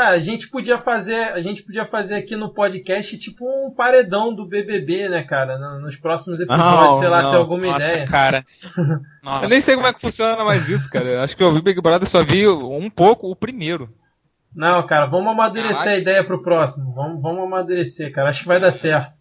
Ah, a gente podia fazer, a gente podia fazer aqui no podcast tipo um paredão do BBB, né, cara? Nos próximos episódios, não, sei lá, não. ter alguma Nossa, ideia. cara. Nossa. Eu nem sei como é que funciona mais isso, cara. Acho que eu vi Big Brother só vi um pouco o primeiro. Não, cara, vamos amadurecer Caraca. a ideia pro próximo. Vamos, vamos amadurecer, cara. Acho que vai dar certo.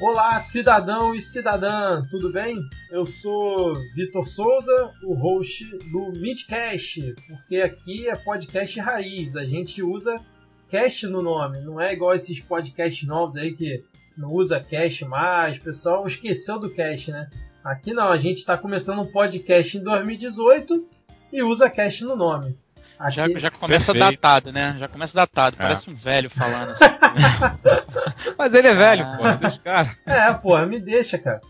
Olá, cidadão e cidadã, tudo bem? Eu sou Vitor Souza, o host do Midcast, porque aqui é podcast raiz, a gente usa cast no nome, não é igual esses podcasts novos aí que não usa cast mais, o pessoal esqueceu do cast, né? Aqui não, a gente está começando um podcast em 2018 e usa cast no nome. Aqui... Já, já começa Perfeito. datado, né? Já começa datado, é. parece um velho falando assim. Mas ele é velho, ah. pô, deixa cara. É, pô, me deixa, cara.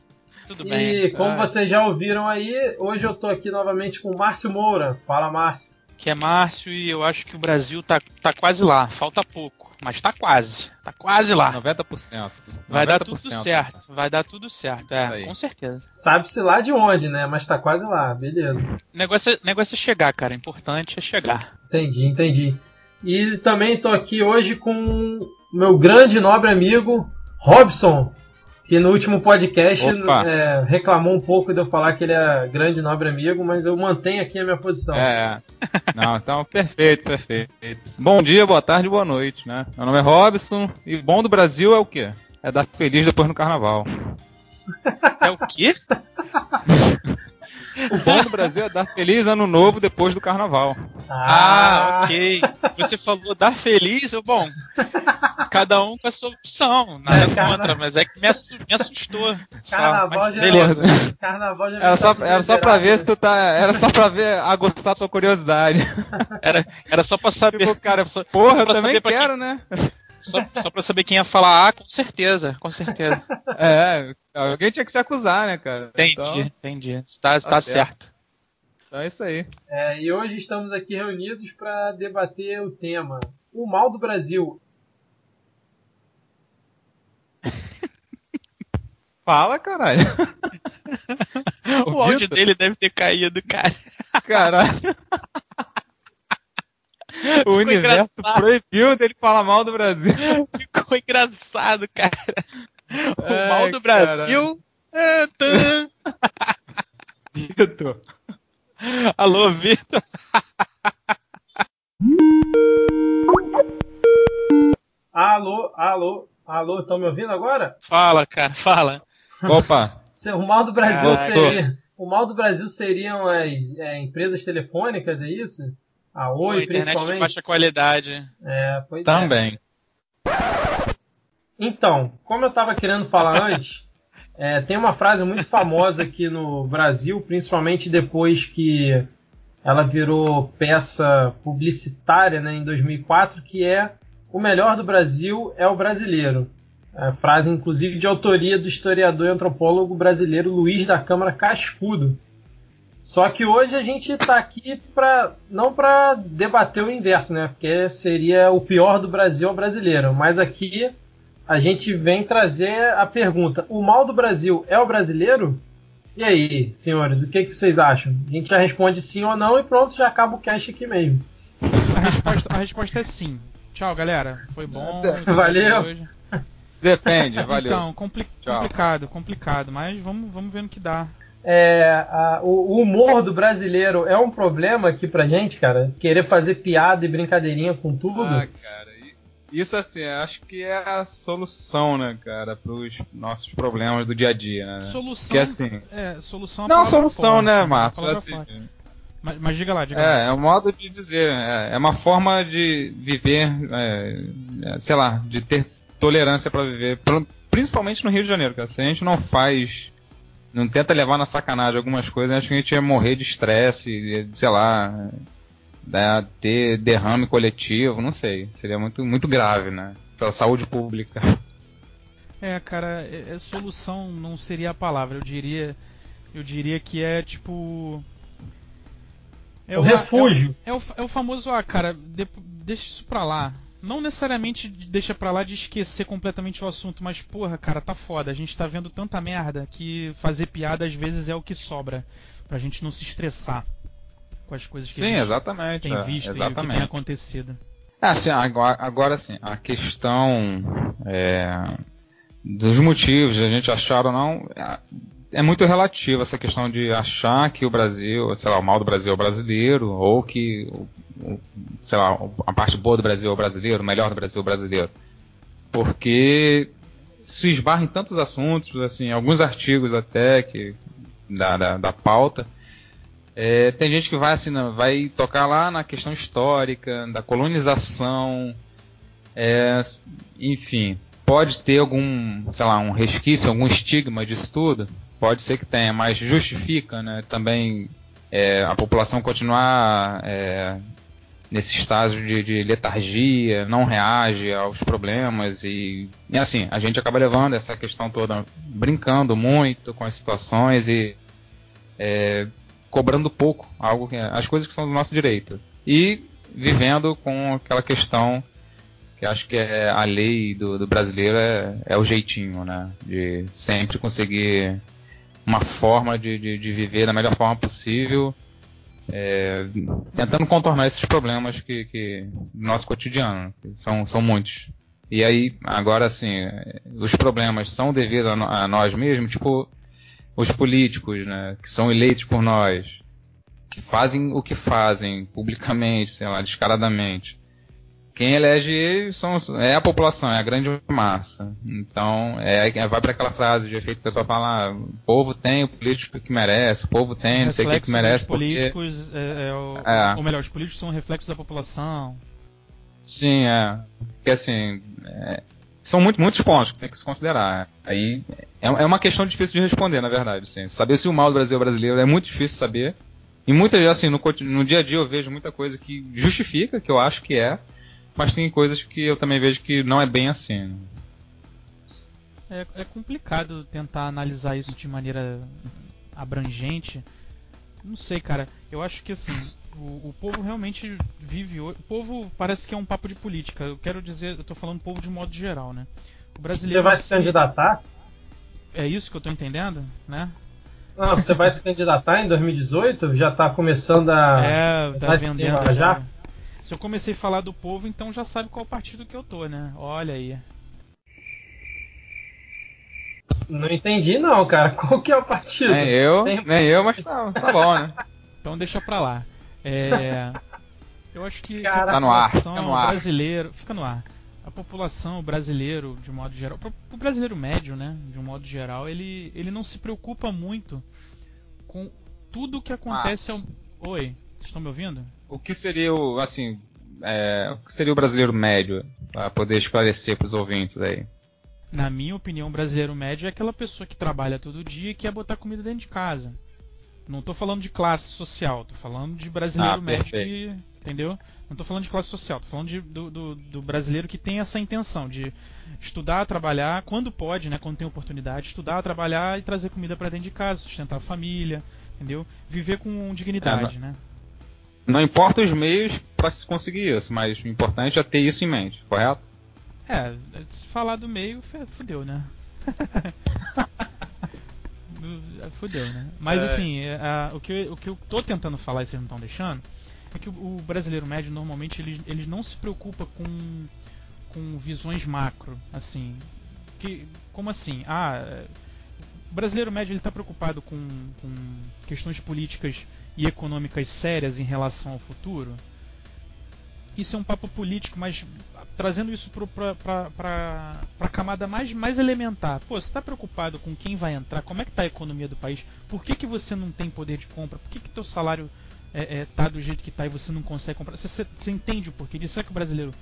Tudo e bem. E como ah. vocês já ouviram aí, hoje eu tô aqui novamente com o Márcio Moura. Fala, Márcio. Que é Márcio e eu acho que o Brasil tá, tá quase lá, falta pouco mas tá quase. Tá quase lá. 90%. 90%. Vai dar tudo certo. Vai dar tudo certo, é, com certeza. Sabe-se lá de onde, né? Mas tá quase lá, beleza. Negócio, negócio é chegar, cara. Importante é chegar. Entendi, entendi. E também tô aqui hoje com meu grande nobre amigo, Robson que no último podcast é, reclamou um pouco de eu falar que ele é grande nobre amigo, mas eu mantenho aqui a minha posição. É. Não, então perfeito, perfeito. Bom dia, boa tarde, boa noite, né? Meu nome é Robson e bom do Brasil é o quê? É dar feliz depois no carnaval. É o quê? O bom do Brasil é dar feliz ano novo depois do carnaval. Ah, ah ok. Você falou dar feliz, eu, bom, cada um com a sua opção, nada é, contra, mas é que me, assustou. Carnaval já Beleza. Carnaval já era só, era só pra ver se tu tá. Era só pra ver, aguçar tua curiosidade. Era, era só pra saber. Tipo, cara, só, porra, só eu também quero, né? Só, só pra saber quem ia falar ah, com certeza, com certeza. É, alguém tinha que se acusar, né, cara? Entendi, então, entendi. Está, tá, tá certo. certo. Então é isso aí. É, e hoje estamos aqui reunidos para debater o tema O mal do Brasil. Fala, caralho. o, o áudio dele deve ter caído, cara. Caralho. o universo engraçado. proibiu dele falar mal do Brasil. Ficou engraçado, cara. O Ai, mal do cara. Brasil. É, Vitor. Alô, Vitor. alô, alô, alô, estão me ouvindo agora? Fala, cara, fala. Opa. O mal do Brasil seria. O mal do Brasil seriam as é, empresas telefônicas, é isso? A Oi, Pô, internet principalmente. de baixa qualidade. É, pois Também. É. Então, como eu estava querendo falar antes, é, tem uma frase muito famosa aqui no Brasil, principalmente depois que ela virou peça publicitária né, em 2004, que é o melhor do Brasil é o brasileiro. É frase, inclusive, de autoria do historiador e antropólogo brasileiro Luiz da Câmara Cascudo. Só que hoje a gente está aqui para não para debater o inverso, né? Porque seria o pior do Brasil ao brasileiro. Mas aqui a gente vem trazer a pergunta: o mal do Brasil é o brasileiro? E aí, senhores, o que, que vocês acham? A gente já responde sim ou não e pronto, já acaba o cast aqui mesmo. A resposta, a resposta é sim. Tchau, galera. Foi bom. Valeu. Depende, valeu. Então, compli complicado, complicado, mas vamos, vamos ver no que dá é, a, o, o, humor do brasileiro é um problema aqui pra gente, cara? Querer fazer piada e brincadeirinha com tudo? Ah, cara, isso assim, acho que é a solução, né, cara, pros nossos problemas do dia a dia, né? Solução. Que assim. É, solução. Não, solução, forte, né, Márcio? Assim, mas, mas, diga lá, diga é, lá. É um modo de dizer, é, é uma forma de viver, é, é sei lá, de ter tolerância para viver, principalmente no Rio de Janeiro, cara. Se a gente não faz não tenta levar na sacanagem algumas coisas, acho que a gente ia morrer de estresse, sei lá, né, ter derrame coletivo, não sei. Seria muito, muito grave, né? Pela saúde pública. É, cara, é, é, solução não seria a palavra. Eu diria, eu diria que é tipo é o, refúgio. É o, é o, é o famoso, ah, cara, de, deixa isso pra lá. Não necessariamente deixa pra lá de esquecer completamente o assunto, mas porra, cara, tá foda. A gente tá vendo tanta merda que fazer piada às vezes é o que sobra. Pra gente não se estressar com as coisas que Sim, a gente exatamente, tem é, visto e o que exatamente. tem acontecido. É, assim, agora, agora assim, a questão é, dos motivos a gente achar ou não é, muito relativa essa questão de achar que o Brasil, sei lá, o mal do Brasil é o brasileiro, ou que, sei lá, a parte boa do Brasil é o brasileiro, o melhor do Brasil é o brasileiro. Porque se esbarra em tantos assuntos, assim, alguns artigos até que da, da, da pauta, é, tem gente que vai assim, vai tocar lá na questão histórica, da colonização, é, enfim, pode ter algum, sei lá, um resquício, algum estigma disso tudo, pode ser que tenha, mas justifica, né, também é, a população continuar é, nesse estágio de, de letargia, não reage aos problemas e, e assim, a gente acaba levando essa questão toda, brincando muito com as situações e é, cobrando pouco algo que as coisas que são do nosso direito e vivendo com aquela questão que acho que é a lei do, do brasileiro é, é o jeitinho, né? De sempre conseguir uma forma de, de, de viver da melhor forma possível, é, tentando contornar esses problemas que, que do nosso cotidiano, que são, são muitos. E aí, agora assim, os problemas são devidos a, a nós mesmos, tipo, os políticos, né, que são eleitos por nós, que fazem o que fazem publicamente, sei lá, descaradamente. Quem elege são, é a população, é a grande massa. Então, é, é- vai para aquela frase de efeito que o pessoal fala: ah, o povo tem o político que merece, o povo tem não sei o que, que merece. dos Porque... políticos, é, é o- É. ou melhor, os políticos são reflexos da população. Sim, é. Porque assim, é, são muito, muitos pontos que tem que se considerar. Aí é, é uma questão difícil de responder, na verdade. Assim. Saber se o mal do Brasil é brasileiro é muito difícil saber. E muitas assim, no, no dia a dia eu vejo muita coisa que justifica, que eu acho que é, mas tem coisas que eu também vejo que não é bem assim. né? É, é complicado tentar analisar isso de maneira abrangente. Não sei, cara. Eu acho que assim, o, o povo realmente vive. O povo parece que é um papo de política. Eu quero dizer, eu tô falando povo de modo geral, né? O Você brasileiro. vai em se candidatar? É isso que eu tô entendendo, né? Não, você vai se candidatar em 2018? Já tá começando a. É, tá vai vendendo engajar? já. Se eu comecei a falar do povo, então já sabe qual partido que eu tô, né? Olha aí. Não entendi, não, cara. Qual que é o partido? Nem eu, Tem- nem eu, mas tá, tá bom, né? Então deixa pra lá. É, eu acho que, que a Cara, Tá no ar, população fica brasileiro. Fica no ar. A população brasileiro, de modo geral. O brasileiro médio, né? De um modo geral, ele, ele não se preocupa muito com tudo que acontece ao. Oi, vocês estão me ouvindo? O que seria o, assim, é, o que seria o brasileiro médio? Para poder esclarecer para os ouvintes aí. Na minha opinião, o brasileiro médio é aquela pessoa que trabalha todo dia e quer botar comida dentro de casa. Não tô falando de classe social, tô falando de brasileiro Ah, médio que. Entendeu? Não tô falando de classe social, tô falando de- do, do- do brasileiro que tem essa intenção de estudar, trabalhar, quando pode, né? Quando tem oportunidade, estudar, trabalhar e trazer comida para dentro de casa, sustentar a família, entendeu? Viver com dignidade, né? Não importa os meios para se conseguir isso, mas o importante é ter isso em mente, correto? É, se falar do meio, fudeu, né? fudeu, né? Mas É. assim, é, a- o, que eu, o que eu tô tentando falar e vocês não estão deixando é que o, o brasileiro médio normalmente ele, ele não se preocupa com, com visões macro, assim. Que, como assim? Ah, o brasileiro médio ele está preocupado com, com questões políticas e econômicas sérias em relação ao futuro? Isso é um papo político, mas trazendo isso para a camada mais, mais elementar. Pô, você está preocupado com quem vai entrar? Como é que está a economia do país? Por que, que você não tem poder de compra? Por que, que teu salário é, é, tá do jeito que tá e você não consegue comprar? Você, você, entende o porquê disso? Será que o brasileiro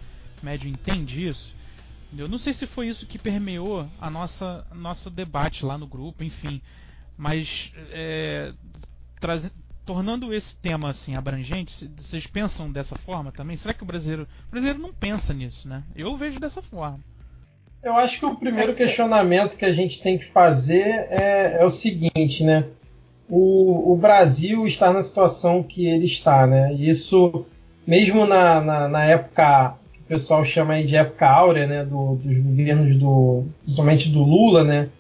médio entende isso? Eu não sei se foi isso que permeou a nossa nosso debate lá no grupo, enfim. Mas é, traze- tornando esse tema assim abrangente, vocês pensam dessa forma também? Será que o brasileiro, o brasileiro não pensa nisso, né? Eu vejo dessa forma. Eu acho que o primeiro questionamento que a gente tem que fazer é, é o seguinte, né? O, o Brasil está na situação que ele está, né? E isso, mesmo na, na, na época que pessoal chama de época áurea, né, do, dos governos do, principalmente do Lula, né,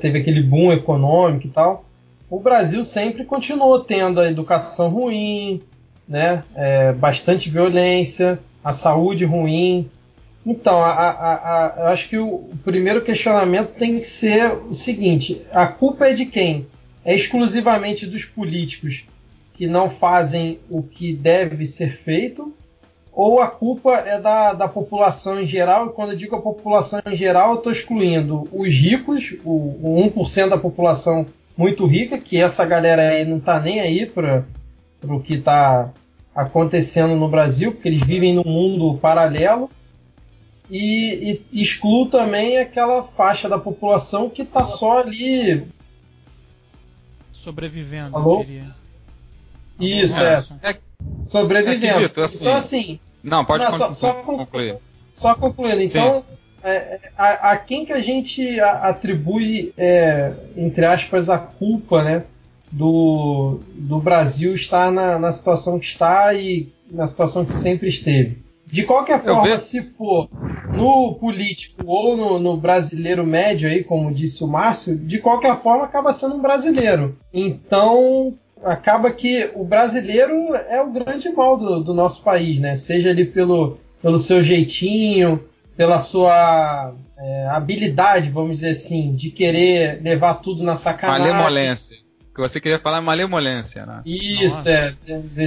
teve aquele boom econômico e tal. O Brasil sempre continuou tendo a educação ruim, né, é, bastante violência, a saúde ruim. Então, a, a, a, acho que o, o primeiro questionamento tem que ser o seguinte: a culpa é de quem? É exclusivamente dos políticos que não fazem o que deve ser feito, ou a culpa é da, da população em geral, e quando eu digo a população em geral, eu estou excluindo os ricos, o, o 1% da população muito rica, que essa galera aí não está nem aí para o que está acontecendo no Brasil, porque eles vivem num mundo paralelo, e, e excluo também aquela faixa da população que está só ali sobrevivendo, Alô? eu diria. Isso, é. é. Sobrevivendo. É que, assim, então, assim. Não, pode não, só, só concluir. Só concluindo. Então, sim, sim. É, a, a, quem que a gente atribui, é, entre aspas, a culpa, né? Do, do Brasil estar na, na situação que está e na situação que sempre esteve. De qualquer forma, se for no político ou no, no, brasileiro médio, aí, como disse o Márcio, de qualquer forma acaba sendo um brasileiro. Então, acaba que o brasileiro é o grande mal do, do nosso país, né? Seja ele pelo, pelo seu jeitinho, pela sua é, habilidade, vamos dizer assim, de querer levar tudo na sacanagem. Malemolência. O que você queria falar é malemolência, né? Isso, Nossa. é.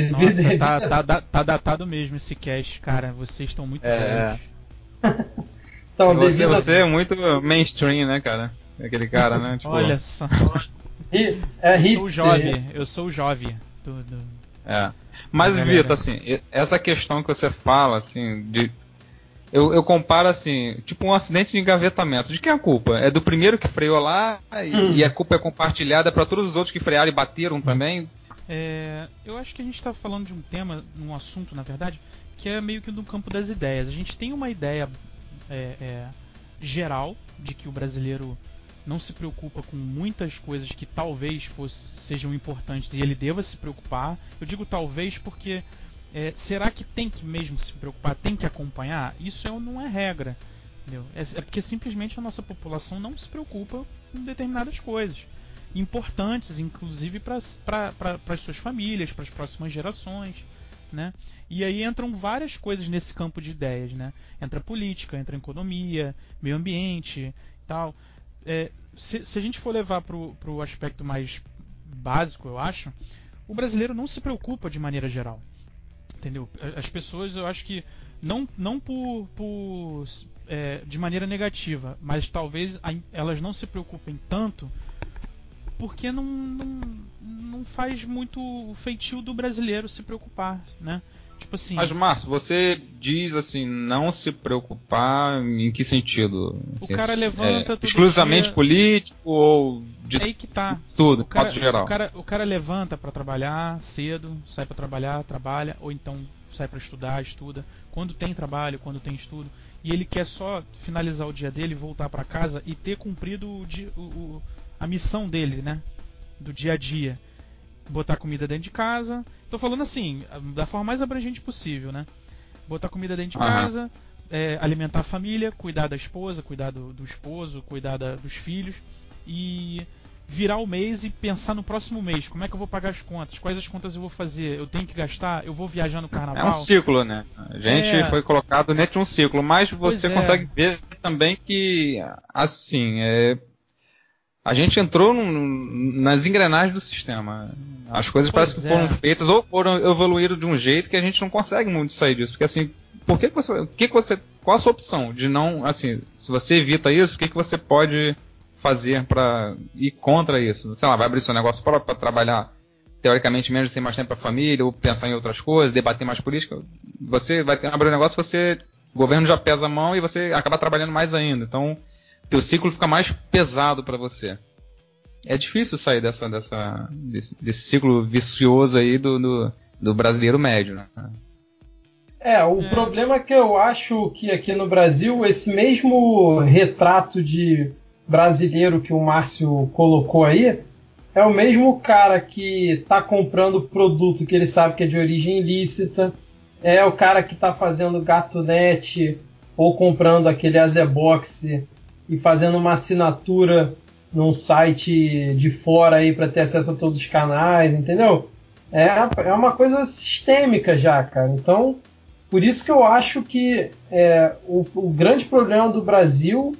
Nossa, tá, tá, tá, datado mesmo esse cast, cara. Vocês estão muito é. então, você, você é muito mainstream, né, cara? Aquele cara, né? Tipo... Olha só. É eu sou o jovem, eu sou o jovem. Do, do... É. Mas, Vitor, assim, essa questão que você fala, assim, de. Eu, eu, comparo assim, tipo um acidente de engavetamento. De quem é a culpa? É do primeiro que freou lá e, hum. e a culpa é compartilhada para todos os outros que frearam e bateram também? É, eu acho que a gente está falando de um tema, um assunto, na verdade, que é meio que no campo das ideias. A gente tem uma ideia é, é, geral de que o brasileiro não se preocupa com muitas coisas que talvez fosse, sejam importantes e ele deva se preocupar. Eu digo talvez porque é, será que tem que mesmo se preocupar, tem que acompanhar? Isso é, não é regra. É, é, porque simplesmente a nossa população não se preocupa com determinadas coisas. Importantes, inclusive para as suas famílias, para as próximas gerações. Né? E aí entram várias coisas nesse campo de ideias. Né? Entra política, entra economia, meio ambiente tal é, se, se, a gente for levar para o aspecto mais básico, eu acho, o brasileiro não se preocupa de maneira geral. Entendeu? As pessoas, eu acho que, não, não por, por é, de maneira negativa, mas talvez elas não se preocupem tanto porque não, não, não faz muito feitio do brasileiro se preocupar, né? Tipo assim. Mas, Márcio, você diz assim, não se preocupar em que sentido? Assim, o cara levanta. É, exclusivamente dia... político ou de é aí que tá. tudo, o cara, geral? O cara, o cara levanta para trabalhar cedo, sai para trabalhar, trabalha, ou então sai para estudar, estuda. Quando tem trabalho, quando tem estudo. E ele quer só finalizar o dia dele, voltar para casa e ter cumprido o, o, a missão dele, né? Do dia a dia botar comida dentro de casa. Tô falando assim, da forma mais abrangente possível, né? Botar comida dentro de uhum. casa, é, alimentar a família, cuidar da esposa, cuidar do, do esposo, cuidar da, dos filhos e virar o mês e pensar no próximo mês. Como é que eu vou pagar as contas? Quais as contas eu vou fazer? Eu tenho que gastar? Eu vou viajar no carnaval? É um ciclo, né? A gente é... foi colocado dentro de um ciclo, mas você é. consegue ver também que, assim, é, a gente entrou num, nas engrenagens do sistema. As coisas pois parecem que foram é. feitas ou foram evoluíram de um jeito que a gente não consegue muito sair disso. Porque assim, por que, você, o que, que você, qual a sua opção de não, assim, se você evita isso, o que, que você pode fazer para ir contra isso? Sei lá, vai abrir seu negócio próprio para trabalhar teoricamente menos ter mais tempo para família ou pensar em outras coisas, debater mais política. Você vai ter, abrir um negócio, você o governo já pesa a mão e você acaba trabalhando mais ainda. Então teu ciclo fica mais pesado para você. É difícil sair dessa, dessa, desse, desse ciclo vicioso aí do, do, do brasileiro médio, né? É, o é. problema é que eu acho que aqui no Brasil, esse mesmo retrato de brasileiro que o Márcio colocou aí, é o mesmo cara que está comprando produto que ele sabe que é de origem ilícita, é o cara que está fazendo GatoNet ou comprando aquele Azebox e fazendo uma assinatura num site de fora aí para ter acesso a todos os canais, entendeu? É, é uma coisa sistêmica já, cara. Então, por isso que eu acho que é, o, o grande problema do Brasil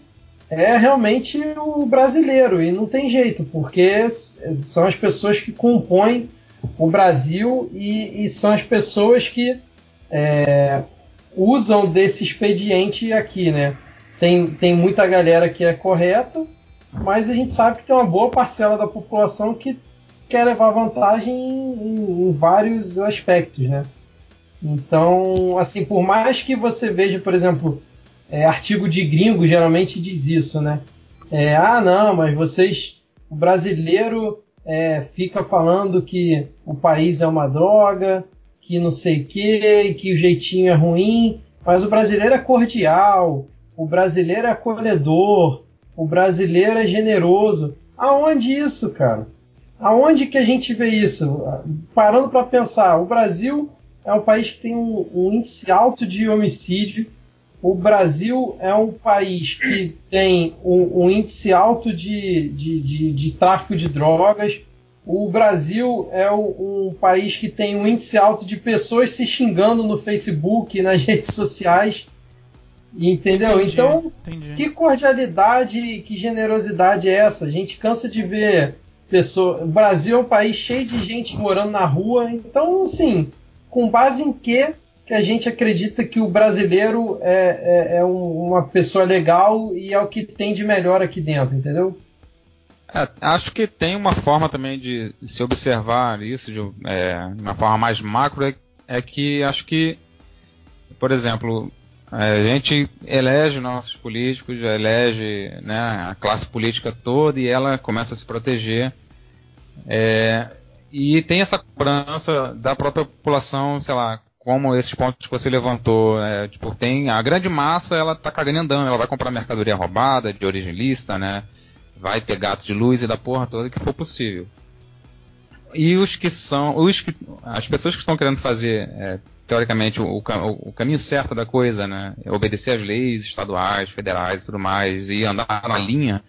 é realmente o brasileiro e não tem jeito, porque são as pessoas que compõem o Brasil e, e são as pessoas que é, usam desse expediente aqui, né? Tem, tem muita galera que é correta, mas a gente sabe que tem uma boa parcela da população que quer levar vantagem em, em vários aspectos, né? Então, assim, por mais que você veja, por exemplo, é, artigo de gringo geralmente diz isso, né? É, ah, não, mas vocês, o brasileiro é, fica falando que o país é uma droga, que não sei o que, que o jeitinho é ruim, mas o brasileiro é cordial, o brasileiro é acolhedor, o brasileiro é generoso. Aonde isso, cara? Aonde que a gente vê isso? Parando para pensar, o Brasil é um país que tem um, um, índice alto de homicídio. O Brasil é um país que tem um, um índice alto de, de, de, de, tráfico de drogas. O Brasil é um, país que tem um índice alto de pessoas se xingando no Facebook nas redes sociais. Entendeu? Entendi, então, entendi. que cordialidade, que generosidade é essa? A gente cansa de ver pessoas. O Brasil é um país cheio de gente morando na rua, então, assim, com base em que que a gente acredita que o brasileiro é, é, é uma pessoa legal e é o que tem de melhor aqui dentro, entendeu? É, acho que tem uma forma também de se observar isso de é, uma forma mais macro é, é que acho que, por exemplo, a gente elege nossos políticos, elege né, a classe política toda e ela começa a se proteger. É, e tem essa cobrança da própria população, sei lá, como esses pontos que você levantou, é, tipo, tem a grande massa, ela tá cagando andando, ela vai comprar mercadoria roubada, de origem lista, né? Vai ter gato de luz e da porra toda que for possível. E os que são, os que, as pessoas que estão querendo fazer é, teoricamente, o, o, caminho certo da coisa, né? É obedecer às leis estaduais, federais e tudo mais, e andar na linha,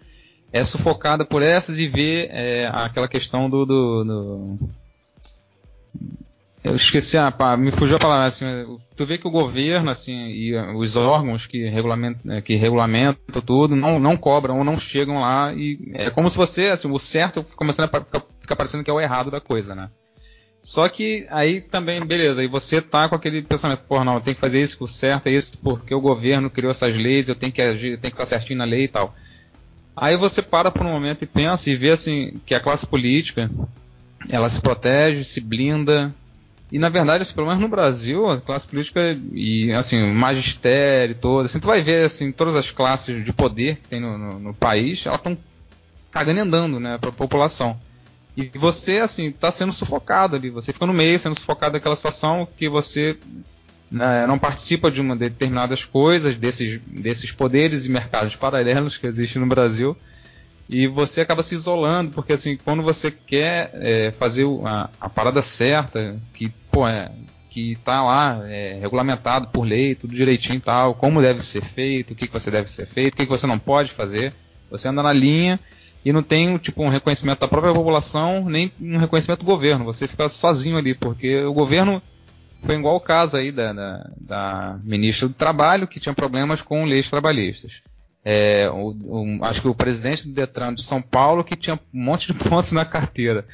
é sufocada por essas e ver é, aquela questão do, do, do, Eu esqueci, a, me fugiu a palavra, assim, tu vê que o governo, assim, e os órgãos que regulamentam, é, que regulamentam tudo, não, não cobram ou não chegam lá, e é como se você, assim, o certo começando a ficar parecendo que é o errado da coisa, né? Só que aí também, beleza, aí você tá com aquele pensamento, pô, não, eu tenho que fazer isso, o certo é isso, porque o governo criou essas leis, eu tenho que agir, tenho que ficar certinho na lei e tal. Aí você para por um momento e pensa e vê assim que a classe política ela se protege, se blinda. E na verdade, pelo menos no Brasil, a classe política e assim, o magistério todo, assim, tu vai ver assim, todas as classes de poder que tem no, no, no país, elas estão cagando andando, né, para a população. E você, assim, está sendo sufocado ali. Você fica no meio, sendo sufocado daquela situação que você né, não participa de uma determinadas coisas, desses, desses poderes e mercados paralelos que existem no Brasil. E você acaba se isolando, porque assim, quando você quer é, fazer a, a, parada certa, que, pô, é, que tá lá, é, regulamentado por lei, tudo direitinho e tal, como deve ser feito, o que, que você deve ser feito, o que, que você não pode fazer, você anda na linha e não tem tipo um reconhecimento da própria população nem um reconhecimento do governo. Você fica sozinho ali, porque o governo foi igual o caso aí da, da, da ministra do Trabalho que tinha problemas com leis trabalhistas. É, o, o, acho que o presidente do Detran de São Paulo que tinha um monte de pontos na carteira.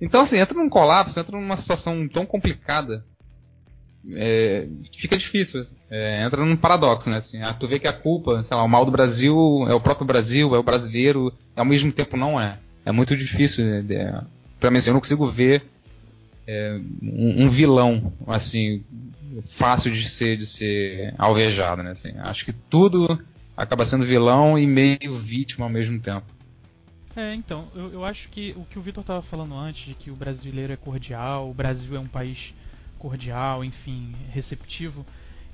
Então assim entra num colapso, entra numa situação tão complicada é, fica difícil. É, entra num paradoxo, né? Assim, ah, tu vê que a culpa, sei lá, o mal do Brasil é o próprio Brasil, é o brasileiro, ao mesmo tempo não é. É muito difícil. Né? Pra mim, assim, eu não consigo ver é, um, um, vilão, assim, fácil de ser, de ser alvejado, né? Assim, acho que tudo acaba sendo vilão e meio vítima ao mesmo tempo. É, então, eu, eu acho que o que o Vitor estava falando antes, de que o brasileiro é cordial, o Brasil é um país cordial, enfim, receptivo.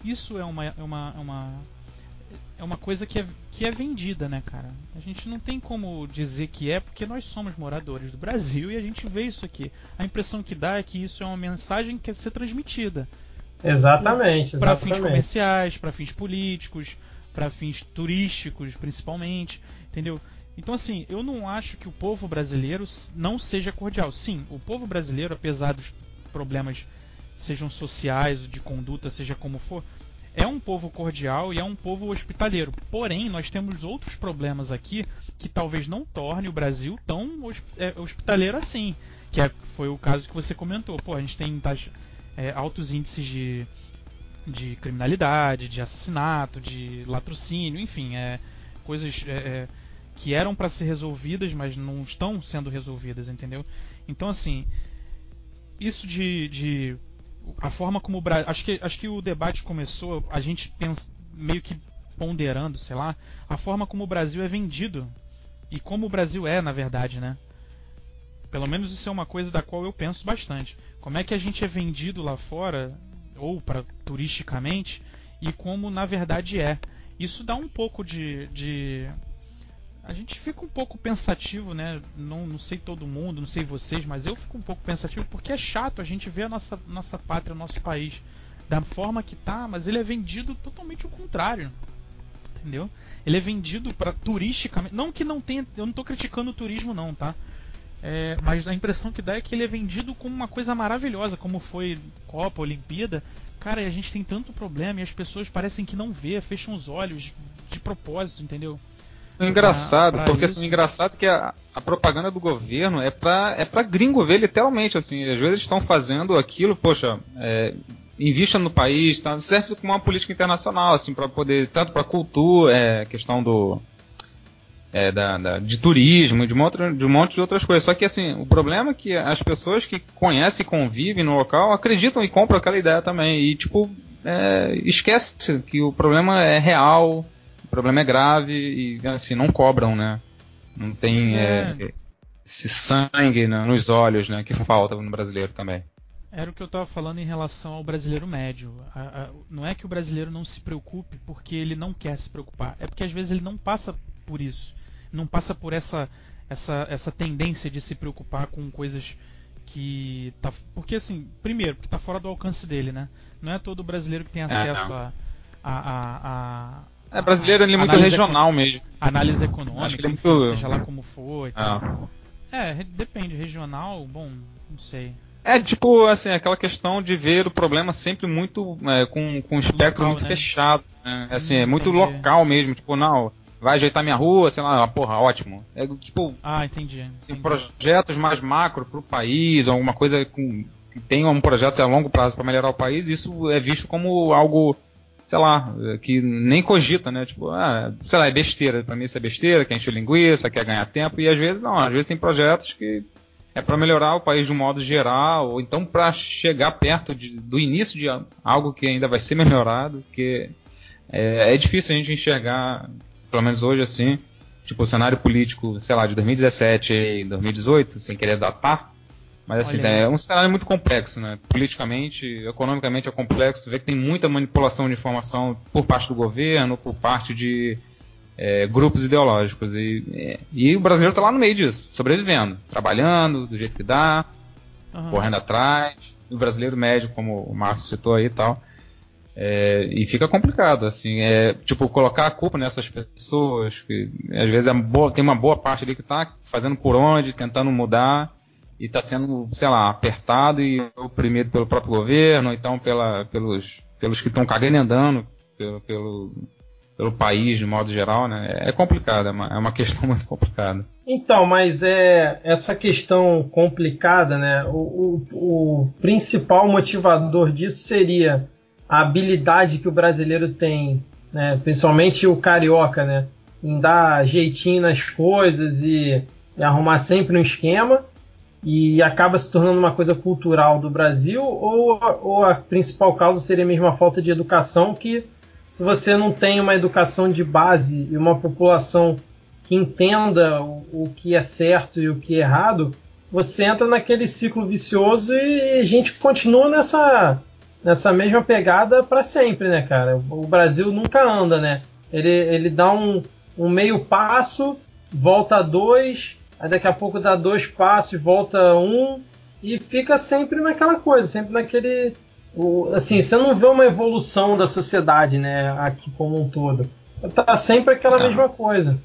Isso é uma, é uma, é uma, é uma coisa que é, que é vendida, né, cara? A gente não tem como dizer que é, porque nós somos moradores do Brasil e a gente vê isso aqui. A impressão que dá é que isso é uma mensagem que quer ser transmitida. Exatamente. Para fins comerciais, para fins políticos, para fins turísticos, principalmente, entendeu? Então, assim, eu não acho que o povo brasileiro não seja cordial. Sim, o povo brasileiro, apesar dos problemas sejam sociais, de conduta, seja como for, é um povo cordial e é um povo hospitaleiro. Porém, nós temos outros problemas aqui que talvez não torne o Brasil tão é, hospitaleiro assim. Que é, foi o caso que você comentou. Pô, a gente tem taxa, é, altos índices de, de criminalidade, de assassinato, de latrocínio, enfim, é, coisas. É, é que eram para ser resolvidas, mas não estão sendo resolvidas, entendeu? Então, assim, isso de, de a forma como o Brasil, acho que acho que o debate começou, a gente pensa, meio que ponderando, sei lá, a forma como o Brasil é vendido e como o Brasil é, na verdade, né? Pelo menos isso é uma coisa da qual eu penso bastante. Como é que a gente é vendido lá fora ou para turisticamente e como na verdade é. Isso dá um pouco de, de a gente fica um pouco pensativo, né? Não, não sei todo mundo, não sei vocês, mas eu fico um pouco pensativo porque é chato a gente ver a nossa, nossa pátria, o nosso país da forma que tá, mas ele é vendido totalmente o contrário. Entendeu? Ele é vendido para turisticamente. Não que não tenha. Eu não estou criticando o turismo, não, tá? É, mas a impressão que dá é que ele é vendido como uma coisa maravilhosa, como foi Copa, Olimpíada. Cara, a gente tem tanto problema e as pessoas parecem que não vê, fecham os olhos de propósito, entendeu? Engraçado, pra, pra porque assim, engraçado que a, a, propaganda do governo é pra, é pra gringo ver literalmente, assim, às vezes estão fazendo aquilo, poxa, é, invista no país, tá, serve como uma política internacional, assim, para poder, tanto para cultura, é, questão do, é, da, da, de turismo, de, uma outra, de um monte de outras coisas. Só que assim, o problema é que as pessoas que conhecem e convivem no local acreditam e compram aquela ideia também. E tipo, é, esquece que o problema é real, problema é grave e assim, não cobram, né? Não tem é. É, esse sangue nos olhos, né? Que falta no brasileiro também. Era o que eu estava falando em relação ao brasileiro médio. A, a, não é que o brasileiro não se preocupe porque ele não quer se preocupar. É porque às vezes ele não passa por isso. Não passa por essa, essa, essa tendência de se preocupar com coisas que tá. Porque assim, primeiro, porque está fora do alcance dele, né? Não é todo brasileiro que tem é, acesso é, a, a, a, é, brasileiro ele é muito regional mesmo. Análise econômica, Acho que ele é muito... seja lá como for. É. é, depende. Regional, bom, não sei. É, tipo, assim, aquela questão de ver o problema sempre muito é, com, com um espectro local, muito né? fechado. Né? Assim, hum, é muito entendi. local mesmo. Tipo, não, vai ajeitar minha rua, sei lá, porra, ótimo. É, tipo, ah, entendi. Assim, entendi. projetos mais macro pro país, alguma coisa com, que tenha um projeto a longo prazo para melhorar o país, isso é visto como algo sei lá, que nem cogita, né? Tipo, ah, sei lá, é besteira. Pra mim isso é besteira, quer encher linguiça, quer ganhar tempo. E às vezes não, às vezes tem projetos que é para melhorar o país de um modo geral, ou então para chegar perto de, do início de algo que ainda vai ser melhorado, que é, é difícil a gente enxergar, pelo menos hoje assim, tipo o cenário político, sei lá, de 2017 e 2018, sem querer datar, mas assim, Olha, é um cenário muito complexo, né? Politicamente, economicamente é complexo. Tu vê que tem muita manipulação de informação por parte do governo, por parte de é, grupos ideológicos. E, é, e o brasileiro está lá no meio disso, sobrevivendo, trabalhando do jeito que dá, uhum. correndo atrás. O brasileiro médio, como o Márcio citou aí e tal. É, e fica complicado, assim, é, tipo, colocar a culpa nessas pessoas, que às vezes é boa, tem uma boa parte ali que está fazendo por onde, tentando mudar, e está sendo, sei lá, apertado e oprimido pelo próprio governo, então pela, pelos, pelos que estão cagando e andando, pelo, pelo, pelo país de modo geral, né? É complicado, é uma, é uma questão muito complicada. Então, mas é essa questão complicada, né? O, o, o principal motivador disso seria a habilidade que o brasileiro tem, né? Principalmente o carioca, né? Em dar jeitinho nas coisas e, e arrumar sempre um esquema e acaba se tornando uma coisa cultural do Brasil, ou, ou a principal causa seria mesmo a falta de educação, que se você não tem uma educação de base e uma população que entenda o, o que é certo e o que é errado, você entra naquele ciclo vicioso e a gente continua nessa, nessa mesma pegada para sempre, né, cara? O Brasil nunca anda, né? Ele, ele dá um, um meio passo, volta dois, aí daqui a pouco dá dois passos, volta um, e fica sempre naquela coisa, sempre naquele o, assim, você não vê uma evolução da sociedade, né, aqui como um todo. Tá sempre aquela não. mesma coisa.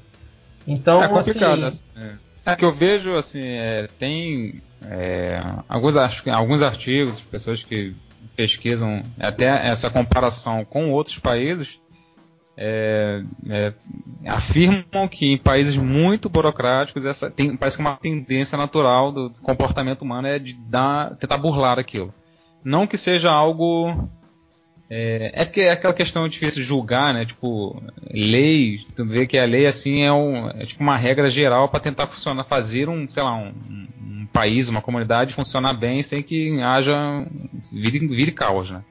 Então, é complicado. Assim, é. é que eu vejo, assim, é, tem é, alguns, alguns artigos, pessoas que pesquisam até essa comparação com outros países, é, é, afirmam que em países muito burocráticos essa tem, parece que uma tendência natural do comportamento humano é de dar, tentar burlar aquilo. Não que seja algo é, é é aquela questão difícil de julgar, né? Tipo, lei, tu vê que a lei assim é, um, é tipo uma regra geral para tentar funcionar, fazer um, sei lá, um, um, país, uma comunidade funcionar bem sem que haja vire, vire caos, né?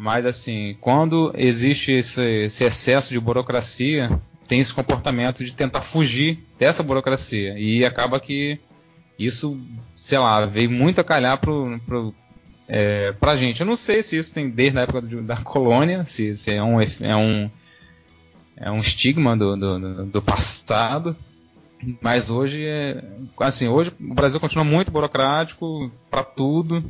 Mas assim, quando existe esse, esse excesso de burocracia, tem esse comportamento de tentar fugir dessa burocracia. E acaba que isso, sei lá, veio muito a calhar pro, pro é, pra gente. Eu não sei se isso tem desde a época do, da colônia, se, se, é, um, é, um, é um estigma do, do, do passado, mas hoje é, assim, hoje o Brasil continua muito burocrático para tudo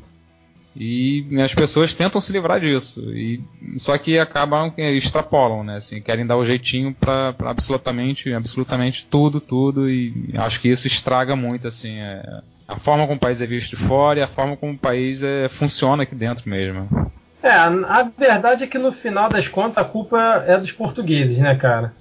e as pessoas tentam se livrar disso e só que acabam extrapolam, né? Assim, querem dar o jeitinho para absolutamente, absolutamente tudo, tudo e acho que isso estraga muito assim. É, a forma como o país é visto de fora e a forma como o país é, funciona aqui dentro mesmo. É, a verdade é que no final das contas a culpa é dos portugueses, né, cara?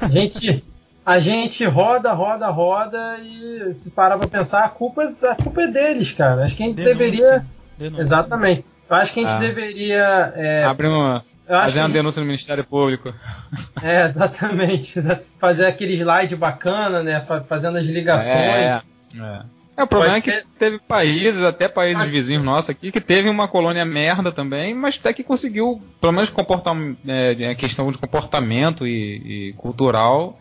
A gente, a gente roda, roda, roda e se parar pra pensar, a culpa, a culpa é deles, cara. Acho que a gente Denúncia. deveria. Denúncia. Exatamente. Eu acho que a gente ah. deveria. É, Abre uma. Fazer uma denúncia no Ministério Público. É, exatamente. Fazer aquele slide bacana, né? Fazendo as ligações. É, é. É, o problema Pode é que ser... teve países, até países vizinhos nossos aqui, que teve uma colônia merda também, mas até que conseguiu, pelo menos comportar, é, questão de comportamento e, e cultural,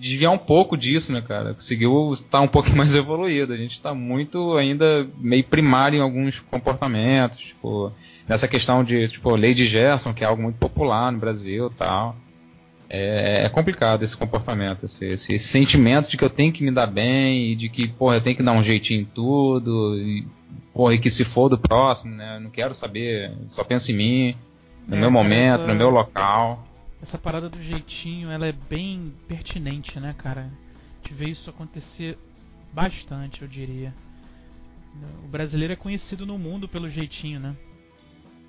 desviar um pouco disso, né, cara? Conseguiu estar um pouco mais evoluído. A gente está muito ainda meio primário em alguns comportamentos, tipo, nessa questão de, tipo, lei de Gerson, que é algo muito popular no Brasil tal é, é, complicado esse comportamento, esse, esse, sentimento de que eu tenho que me dar bem e de que, porra, eu tenho que dar um jeitinho em tudo, e, porra, e que se for do próximo, né? Eu não quero saber, só penso em mim, no é, meu momento, essa, no meu local. Essa parada do jeitinho, ela é bem pertinente, né, cara? A gente vê isso acontecer bastante, eu diria. O brasileiro é conhecido no mundo pelo jeitinho, né?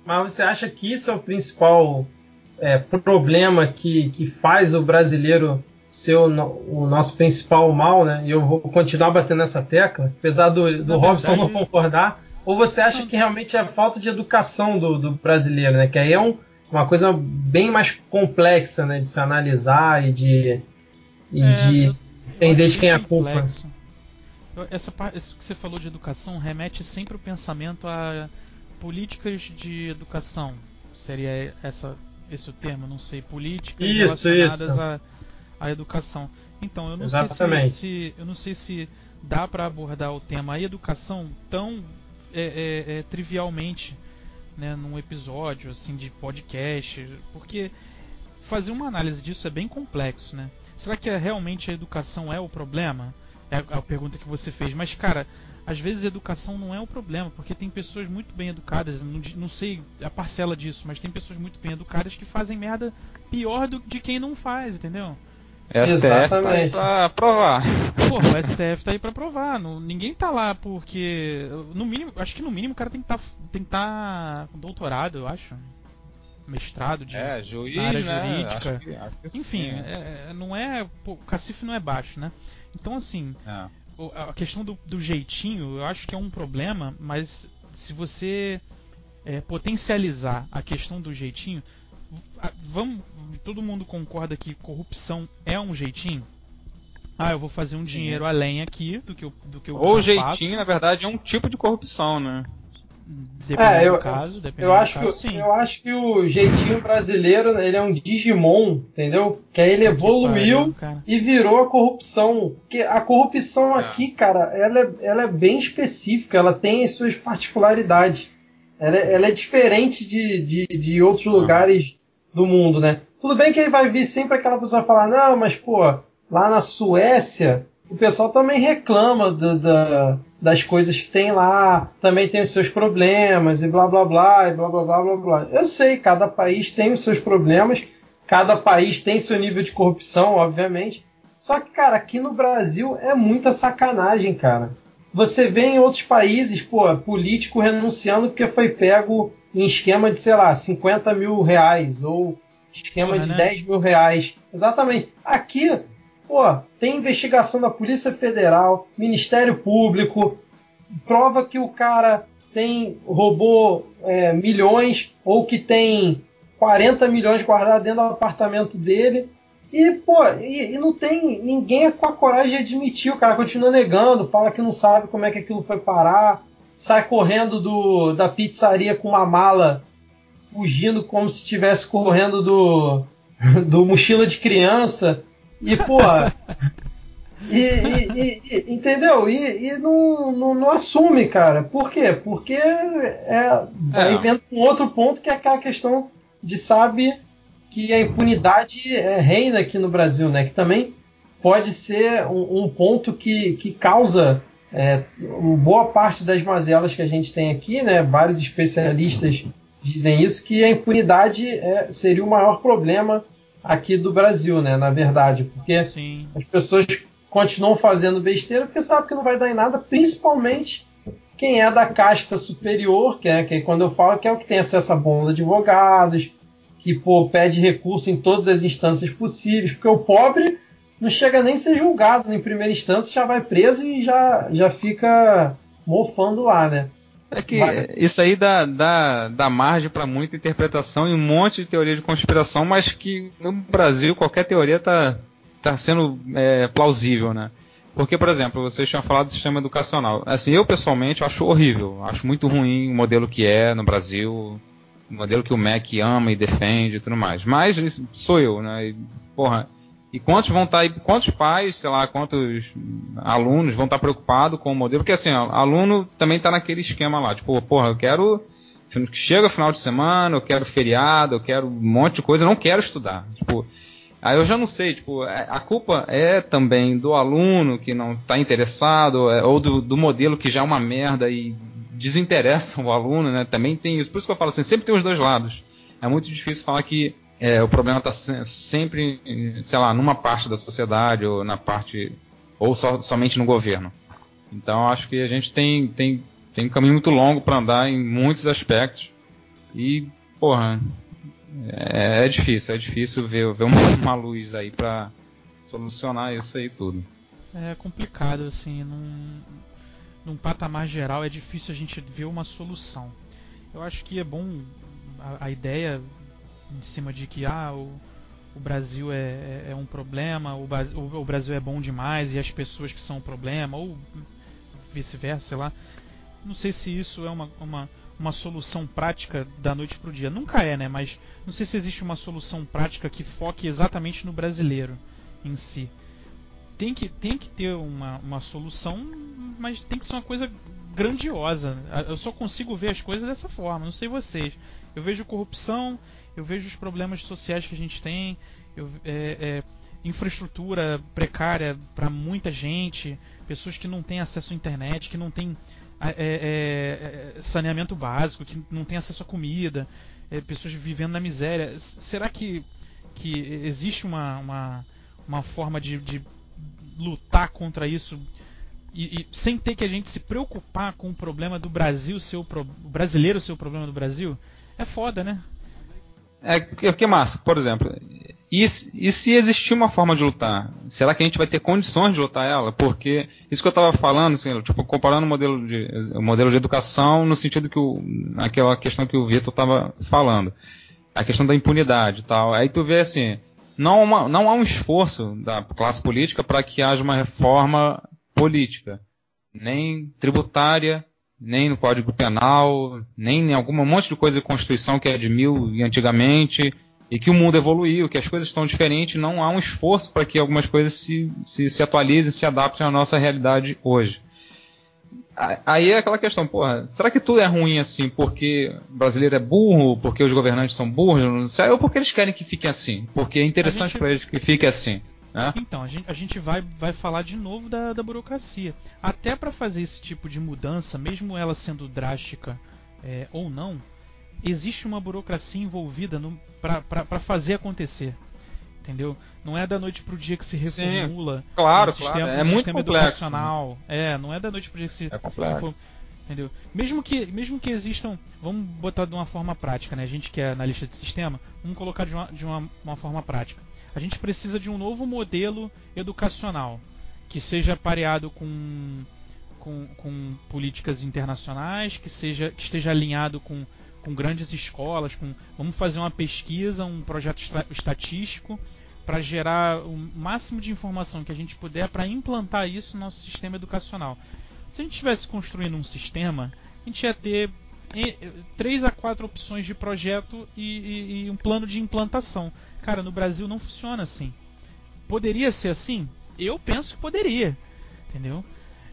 Mas você acha que isso é o principal é, problema que, que faz o brasileiro ser o, o, nosso principal mal, né? E eu vou continuar batendo nessa tecla, apesar do, do Robson verdade... não concordar. Ou você acha que realmente é a falta de educação do, do brasileiro, né? Que aí é um, uma coisa bem mais complexa, né? De se analisar e de, e é, de entender de quem é a culpa. Essa, isso que você falou de educação remete sempre o pensamento a políticas de educação. Seria essa esse o termo, não sei, políticas isso, relacionadas isso. À, à educação. Então, eu não sei se, eu não sei se dá para abordar o tema a educação tão é, é, é, trivialmente, né, num episódio assim de podcast, porque fazer uma análise disso é bem complexo, né? Será que é, realmente a educação é o problema? É a pergunta que você fez. Mas, cara, às vezes educação não é o problema, porque tem pessoas muito bem educadas, não, não, sei a parcela disso, mas tem pessoas muito bem educadas que fazem merda pior do de quem não faz, entendeu? STF Exatamente. tá aí pra provar. Pô, o STF tá aí pra provar. Não, ninguém tá lá porque. No mínimo, acho que no mínimo o cara tem que tá, tem que tá com doutorado, eu acho. Mestrado de é, juiz, área né? jurídica. Acho que, acho que Enfim, é, é, não é. Pô, o cacife não é baixo, né? Então assim. É a questão do, do, jeitinho, eu acho que é um problema, mas se você é, potencializar a questão do jeitinho, vamos, todo mundo concorda que corrupção é um jeitinho? Ah, eu vou fazer um Sim. dinheiro além aqui do que eu, do que eu Ou jeitinho, faço. na verdade, é um tipo de corrupção, né? Dependendo é, eu, do caso, dependendo eu acho do caso, que, sim. Eu acho que o jeitinho brasileiro, ele é um Digimon, entendeu? Que aí ele evoluiu pariu, e virou a corrupção. Porque a corrupção é. aqui, cara, ela é, ela é bem específica, ela tem as suas particularidades. Ela é, ela é diferente de, de, de outros ah. lugares do mundo, né? Tudo bem que aí vai vir sempre aquela pessoa falar, não, mas pô, lá na Suécia o pessoal também reclama da, das coisas que tem lá, também tem os seus problemas e blá blá blá e blá blá blá blá blá. Eu sei, cada país tem os seus problemas, cada país tem seu nível de corrupção, obviamente. Só que, cara, aqui no Brasil é muita sacanagem, cara. Você vê em outros países, pô, político renunciando porque foi pego em esquema de, sei lá, 50 mil reais ou esquema Porra, de né? 10 mil reais. Exatamente. Aqui, pô, tem investigação da Polícia Federal, Ministério Público, prova que o cara tem roubou é, milhões ou que tem 40 milhões guardados dentro do apartamento dele. E, pô, e, e, não tem ninguém com a coragem de admitir. O cara continua negando, fala que não sabe como é que aquilo foi parar, sai correndo do, da pizzaria com uma mala, fugindo como se estivesse correndo do, do mochila de criança. E, pô. e, e, entendeu? E, não, não, não, assume, cara. Por quê? Porque é, é. vendo um outro ponto que é aquela questão de sabe que a impunidade é, reina aqui no Brasil, né? Que também pode ser um, um ponto que, que causa é, boa parte das mazelas que a gente tem aqui, né? Vários especialistas dizem isso, que a impunidade é, seria o maior problema aqui do Brasil, né? Na verdade, porque Sim. as pessoas continuam fazendo besteira porque sabem que não vai dar em nada, principalmente quem é da casta superior, que é que quando eu falo que é o que tem acesso a bons advogados, que pô, pede recurso em todas as instâncias possíveis, porque o pobre não chega nem a ser julgado em primeira instância, já vai preso e já, já fica mofando lá, né? É que isso aí dá, dá, dá margem para muita interpretação e um monte de teoria de conspiração, mas que no Brasil qualquer teoria tá, tá sendo é, plausível, né? Porque, por exemplo, vocês tinham falado do sistema educacional. Assim, eu pessoalmente acho horrível, acho muito ruim o modelo que é no Brasil o modelo que o Mac ama e defende e tudo mais. Mas sou eu, né? E, porra, e quantos vão estar tá quantos pais, sei lá, quantos alunos vão estar tá preocupados com o modelo? Porque assim, ó, aluno também está naquele esquema lá, tipo, porra, eu quero chega final de semana, eu quero feriado, eu quero um monte de coisa, eu não quero estudar. Tipo, aí eu já não sei, tipo, é, a culpa é também do aluno que não está interessado, é, ou do, do modelo que já é uma merda e desinteressam o aluno, né? Também tem isso. Por isso que eu falo assim, sempre tem os dois lados. É muito difícil falar que é, o problema está sempre, sei lá, numa parte da sociedade ou na parte ou só, somente no governo. Então acho que a gente tem tem tem um caminho muito longo para andar em muitos aspectos e porra é, é difícil, é difícil ver, ver uma, uma luz aí para solucionar isso aí tudo. É complicado assim, não num patamar geral, é difícil a gente ver uma solução. Eu acho que é bom a, a ideia em cima de que ah, o, o Brasil é, é, é um problema, o, o, Brasil é bom demais e as pessoas que são o problema, ou vice-versa, sei lá. Não sei se isso é uma, uma, uma solução prática da noite para o dia. Nunca é, né? Mas não sei se existe uma solução prática que foque exatamente no brasileiro em si tem que, tem que ter uma, uma solução, mas tem que ser uma coisa grandiosa. Eu só consigo ver as coisas dessa forma, não sei vocês. Eu vejo corrupção, eu vejo os problemas sociais que a gente tem, eu, é, é, infraestrutura precária para muita gente, pessoas que não têm acesso à internet, que não têm é, é, é, saneamento básico, que não têm acesso à comida, é, pessoas vivendo na miséria. Será que, que existe uma, uma, uma forma de, de lutar contra isso e, e, sem ter que a gente se preocupar com o problema do Brasil ser o, pro, o brasileiro ser o problema do Brasil, é foda, né? É, porque massa, por exemplo, e, e se existir uma forma de lutar, será que a gente vai ter condições de lutar ela? Porque isso que eu estava falando, assim, tipo, comparando o modelo de, o modelo de educação no sentido que o, aquela questão que o Vitor estava falando, a questão da impunidade e tal. Aí tu vê assim, não, uma, não há um esforço da classe política para que haja uma reforma política, nem tributária, nem no Código Penal, nem em alguma um monte de coisa de Constituição que é de mil e antigamente, e que o mundo evoluiu, que as coisas estão diferentes, não há um esforço para que algumas coisas se, se, se atualizem, se adaptem à nossa realidade hoje. Aí é aquela questão, porra, será que tudo é ruim assim porque o brasileiro é burro, porque os governantes são burros, ou porque eles querem que fique assim? Porque é interessante gente... para eles que fique assim. Né? Então, a gente, a gente vai, vai falar de novo da, da burocracia. Até para fazer esse tipo de mudança, mesmo ela sendo drástica é, ou não, existe uma burocracia envolvida para fazer acontecer. Entendeu? Não é da noite pro dia que se reformula. Sim, claro, um claro. Sistema, é muito sistema complexo. Educacional. É, não é da noite pro dia que se. É complexo. Entendeu? Mesmo que, mesmo que existam, vamos botar de uma forma prática, né? A gente que é analista de sistema, vamos colocar de uma, de uma, uma forma prática. A gente precisa de um novo modelo educacional que seja pareado com, com, com políticas internacionais, que, seja, que esteja alinhado com, com grandes escolas, com, vamos fazer uma pesquisa, um projeto estatístico para gerar o máximo de informação que a gente puder para implantar isso no nosso sistema educacional. Se a gente estivesse construindo um sistema, a gente ia ter três a quatro opções de projeto e, e, e, um plano de implantação. Cara, no Brasil não funciona assim. Poderia ser assim? Eu penso que poderia. Entendeu?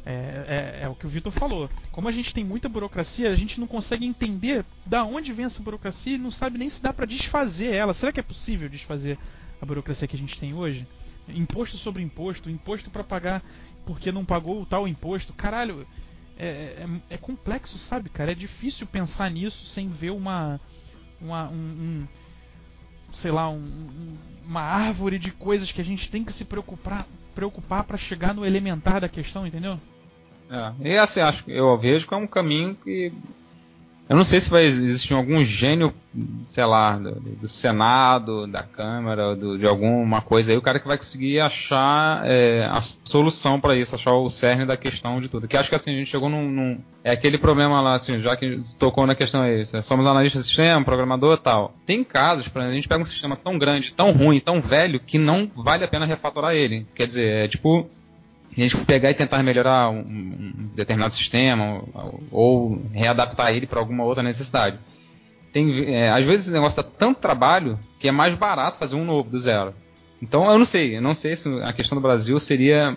É, é, é o que o Vitor falou. Como a gente tem muita burocracia, a gente não consegue entender da onde vem essa burocracia e não sabe nem se dá para desfazer ela. Será que é possível desfazer a burocracia que a gente tem hoje? Imposto sobre imposto, imposto para pagar porque não pagou o tal imposto. Caralho, é, é, é, complexo, sabe, cara? É difícil pensar nisso sem ver uma. uma um, um sei lá, um, uma árvore de coisas que a gente tem que se preocupar preocupar para chegar no elementar da questão, entendeu? É, e assim, acho, eu vejo que é um caminho que eu não sei se vai existir algum gênio, sei lá, do, do Senado, da Câmara, do, de alguma coisa aí, o cara que vai conseguir achar é, a solução para isso, achar o cerne da questão de tudo. Que acho que assim, a gente chegou num, num. é aquele problema lá, assim, já que tocou na questão aí, somos analistas de sistema, programador e tal. Tem casos, exemplo, a gente pega um sistema tão grande, tão ruim, tão velho, que não vale a pena refatorar ele. Quer dizer, é tipo a gente pegar e tentar melhorar um, um determinado sistema ou, ou readaptar ele para alguma outra necessidade. Tem, é, às vezes esse negócio dá tanto trabalho que é mais barato fazer um novo do zero. Então eu não sei, eu não sei se a questão do Brasil seria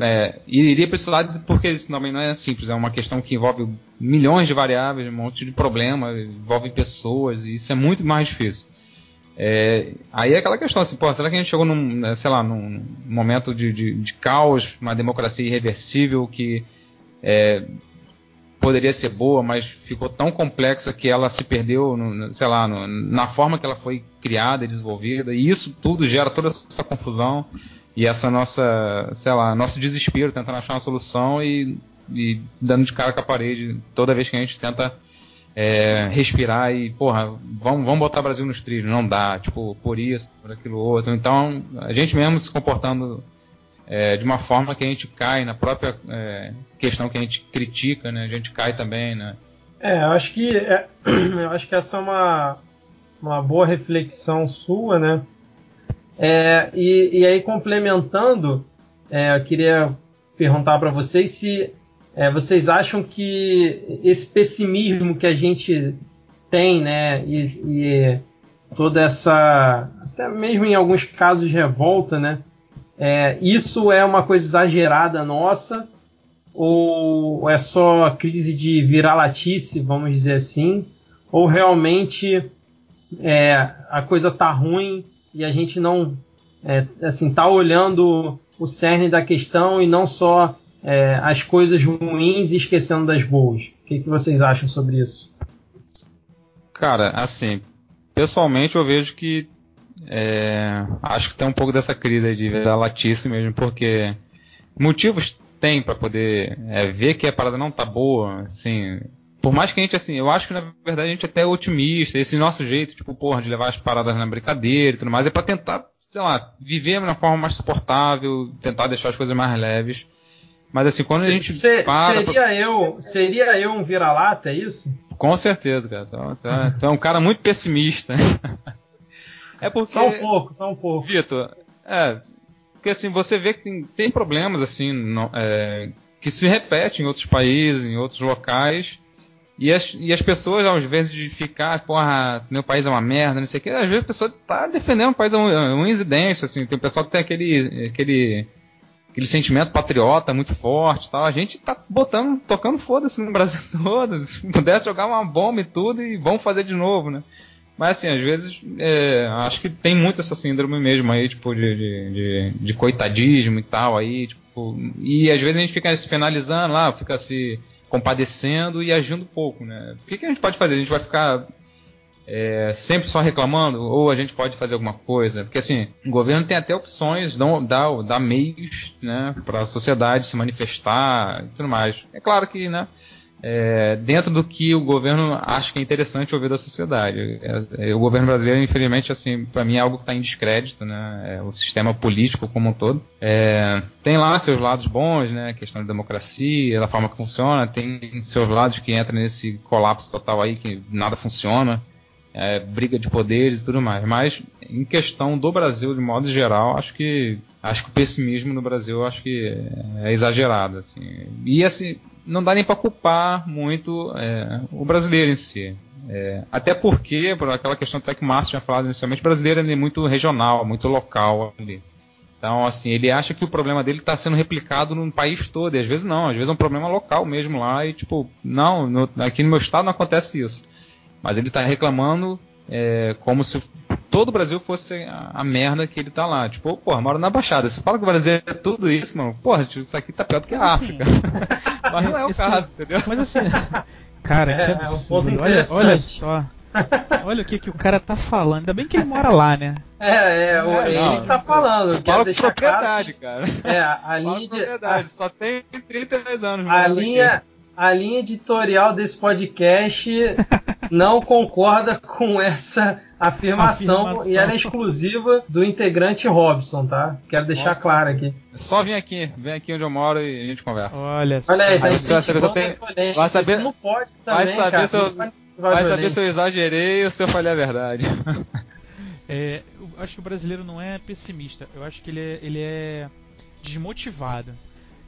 é, iria para esse lado porque isso também não é simples, é uma questão que envolve milhões de variáveis, um monte de problema, envolve pessoas e isso é muito mais difícil. É, aí é aquela questão assim, pô, será que a gente chegou num, né, sei lá, num momento de, de, de caos, uma democracia irreversível que é, poderia ser boa, mas ficou tão complexa que ela se perdeu, no, sei lá, no, na forma que ela foi criada e desenvolvida, e isso tudo gera toda essa confusão e essa nossa, sei lá, nosso desespero tentando achar uma solução e, e dando de cara com a parede toda vez que a gente tenta é, respirar e, porra, vamos, vamos botar o Brasil nos trilhos. Não dá, tipo, por isso, por aquilo outro. Então, a gente mesmo se comportando é, de uma forma que a gente cai na própria é, questão que a gente critica, né? A gente cai também, né? É, eu acho que, é, eu acho que essa é uma, uma boa reflexão sua, né? É, e, e aí, complementando, é, eu queria perguntar para vocês se é, vocês acham que esse pessimismo que a gente tem, né, e, e, toda essa, até mesmo em alguns casos revolta, né, é, isso é uma coisa exagerada nossa? Ou é só crise de viralatice, vamos dizer assim, ou realmente é, a coisa tá ruim e a gente não é, assim tá olhando o cerne da questão e não só é, as coisas ruins e esquecendo das boas. O que, que vocês acham sobre isso? Cara, assim, pessoalmente eu vejo que é, acho que tem um pouco dessa crise de latice mesmo, porque motivos tem para poder é, ver que a parada não tá boa, assim. Por mais que a gente, assim, eu acho que na verdade a gente é até otimista, esse nosso jeito, tipo, porra, de levar as paradas na brincadeira e tudo mais, é para tentar, sei lá, viver de uma forma mais suportável, tentar deixar as coisas mais leves. Mas assim, quando a gente se, para. Seria, pra... eu, seria eu um vira-lata, é isso? Com certeza, cara. Tu, tu, é, tu é um cara muito pessimista. é porque. Só um pouco, só um pouco. Vitor, é. Porque assim, você vê que tem, tem problemas assim, no, é, que se repetem em outros países, em outros locais. E as, e as pessoas, às vezes, de ficar, porra, meu país é uma merda, não sei o que, às vezes a pessoa tá defendendo o país um, um incidente, assim, tem um pessoal que tem aquele, aquele aquele sentimento patriota muito forte tal. A gente tá botando, tocando foda-se no Brasil todo. Se pudesse jogar uma bomba e tudo e vamos fazer de novo, né? Mas assim, às vezes é, acho que tem muito essa síndrome mesmo aí, tipo, de, de, de, de, coitadismo e tal aí, tipo, e às vezes a gente fica se penalizando lá, fica se compadecendo e agindo pouco, né? O que, que a gente pode fazer? A gente vai ficar é, sempre só reclamando, ou a gente pode fazer alguma coisa. Porque assim, o governo tem até opções, dá, dá, meios né, para a sociedade se manifestar e tudo mais. É claro que, né? É, dentro do que o governo acha que é interessante ouvir da sociedade. É, é, o governo brasileiro, infelizmente, assim, para mim é algo que está em descrédito, né? É, o sistema político como um todo. É, tem lá seus lados bons, né? A questão da democracia, da forma que funciona, tem seus lados que entram nesse colapso total aí que nada funciona é, briga de poderes e tudo mais. Mas em questão do Brasil, de modo geral, acho que acho que o pessimismo no Brasil acho que é exagerado. Assim. E assim, não dá nem para culpar muito é, o brasileiro em si. É, até porque, por aquela questão até que o Márcio tinha falado inicialmente, o brasileiro é muito regional, muito local ali. Então, assim, ele acha que o problema dele está sendo replicado no país todo, e às vezes não, às vezes é um problema local mesmo lá, e tipo, não, no, aqui no meu estado não acontece isso. Mas ele está reclamando é, como se todo o Brasil fosse a, a, merda que ele tá lá. Tipo, porra, mora na Baixada. Você fala que o Brasil é tudo isso, mano. Porra, isso aqui tá pior do que a África. Mas não é o caso, entendeu? Mas assim, cara, é, que absurdo. É um olha, olha só. Olha o que, que o cara tá falando. Ainda bem que ele mora lá, né? É, é, o, é ele não, tá falando. Fala com propriedade, cara. É, a linha de. Propriedade, só tem 32 anos. A linha, aqui a linha editorial desse podcast não concorda com essa afirmação, afirmação, e ela é exclusiva do integrante Robson, tá? Quero deixar Nossa. claro aqui. É só vem aqui, vem aqui onde eu moro e a gente conversa. Olha, Olha aí, tá vai saber se eu tenho... vai saber, não pode também, vai saber cara, se eu, vai saber se eu exagerei ou se eu falei a verdade. É, eu acho que o brasileiro não é pessimista, eu acho que ele é, ele é desmotivado.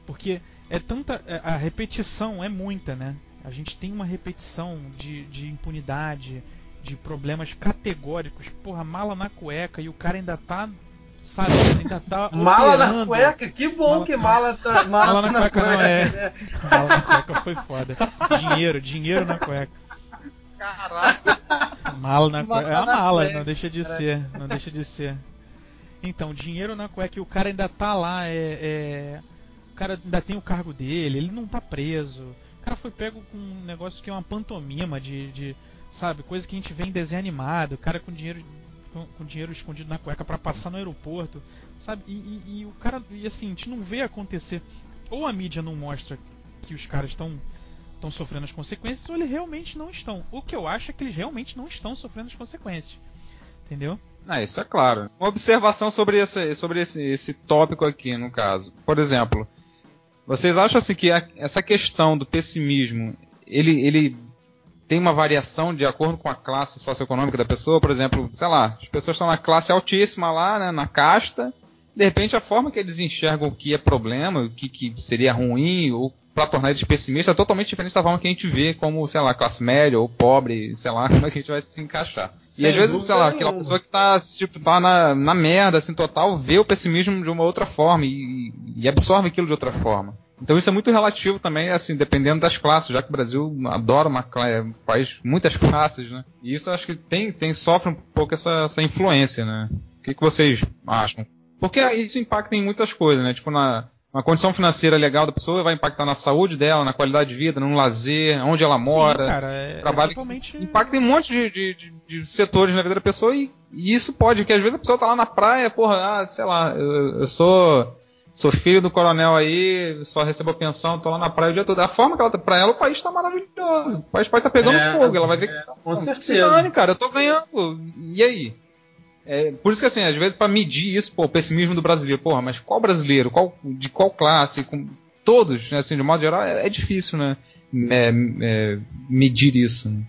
Porque é tanta. É, a repetição é muita, né? A gente tem uma repetição de, de impunidade, de problemas categóricos. Porra, mala na cueca e o cara ainda tá. Sabe, ainda tá. mala na cueca? Que bom mala, que mala tá. Mala, mala na, na, cueca, cueca não é. é. Mala na cueca foi foda. Dinheiro, dinheiro na cueca. Caraca! Mala na cueca. É a mala, não deixa de ser. Não deixa de ser. Então, dinheiro na cueca e o cara ainda tá lá, é, é cara ainda tem o cargo dele, ele não tá preso. Cara foi pego com um negócio que é uma pantomima de, de sabe, coisa que a gente vê em desenho animado, o cara com dinheiro com, com dinheiro escondido na cueca para passar no aeroporto, sabe? E, e, e, o cara, e assim, a gente não vê acontecer. Ou a mídia não mostra que os caras estão estão sofrendo as consequências, ou eles realmente não estão. O que eu acho é que eles realmente não estão sofrendo as consequências. Entendeu? Ah, isso é claro. Uma observação sobre esse, sobre esse, esse tópico aqui, no caso. Por exemplo, vocês acham assim que a, essa questão do pessimismo, ele, ele tem uma variação de acordo com a classe socioeconômica da pessoa? Por exemplo, sei lá, as pessoas estão na classe altíssima lá, né, na casta, de repente a forma que eles enxergam o que é problema, o que, que seria ruim, ou para tornar eles pessimistas, é totalmente diferente da forma que a gente vê como, sei lá, classe média ou pobre, sei lá, como é que a gente vai se encaixar. Sem e às vezes, sei lá, nenhuma. aquela pessoa que tá, tipo, tá na, na merda, assim, total, vê o pessimismo de uma outra forma e, e absorve aquilo de outra forma. Então isso é muito relativo também, assim, dependendo das classes, já que o Brasil adora uma é um país muitas classes, né? E isso acho que tem, tem sofre um pouco essa, essa influência, né? O que, que vocês acham? Porque isso impacta em muitas coisas, né? Tipo, na, uma condição financeira legal da pessoa vai impactar na saúde dela, na qualidade de vida, no lazer, onde ela mora. Sim, cara, é, trabalho, é totalmente... Impacta em um monte de, de, de, de, setores na vida da pessoa e, e, isso pode, porque às vezes a pessoa tá lá na praia, porra, ah, sei lá, eu, eu sou sou filho do coronel aí, só recebo a pensão, tô lá na praia o dia todo. A forma que ela tá, pra ela, o país tá maravilhoso. O país pode tá pegando é, fogo, ela vai ver é, que. Com certeza. Se dane, cara, eu tô ganhando. E aí? É, por isso que assim, às vezes para medir isso, pô, o pessimismo do brasileiro, porra, mas qual brasileiro, qual, de qual classe, com, todos, né, assim, de modo geral, é, é difícil, né, é, é, medir isso. Né?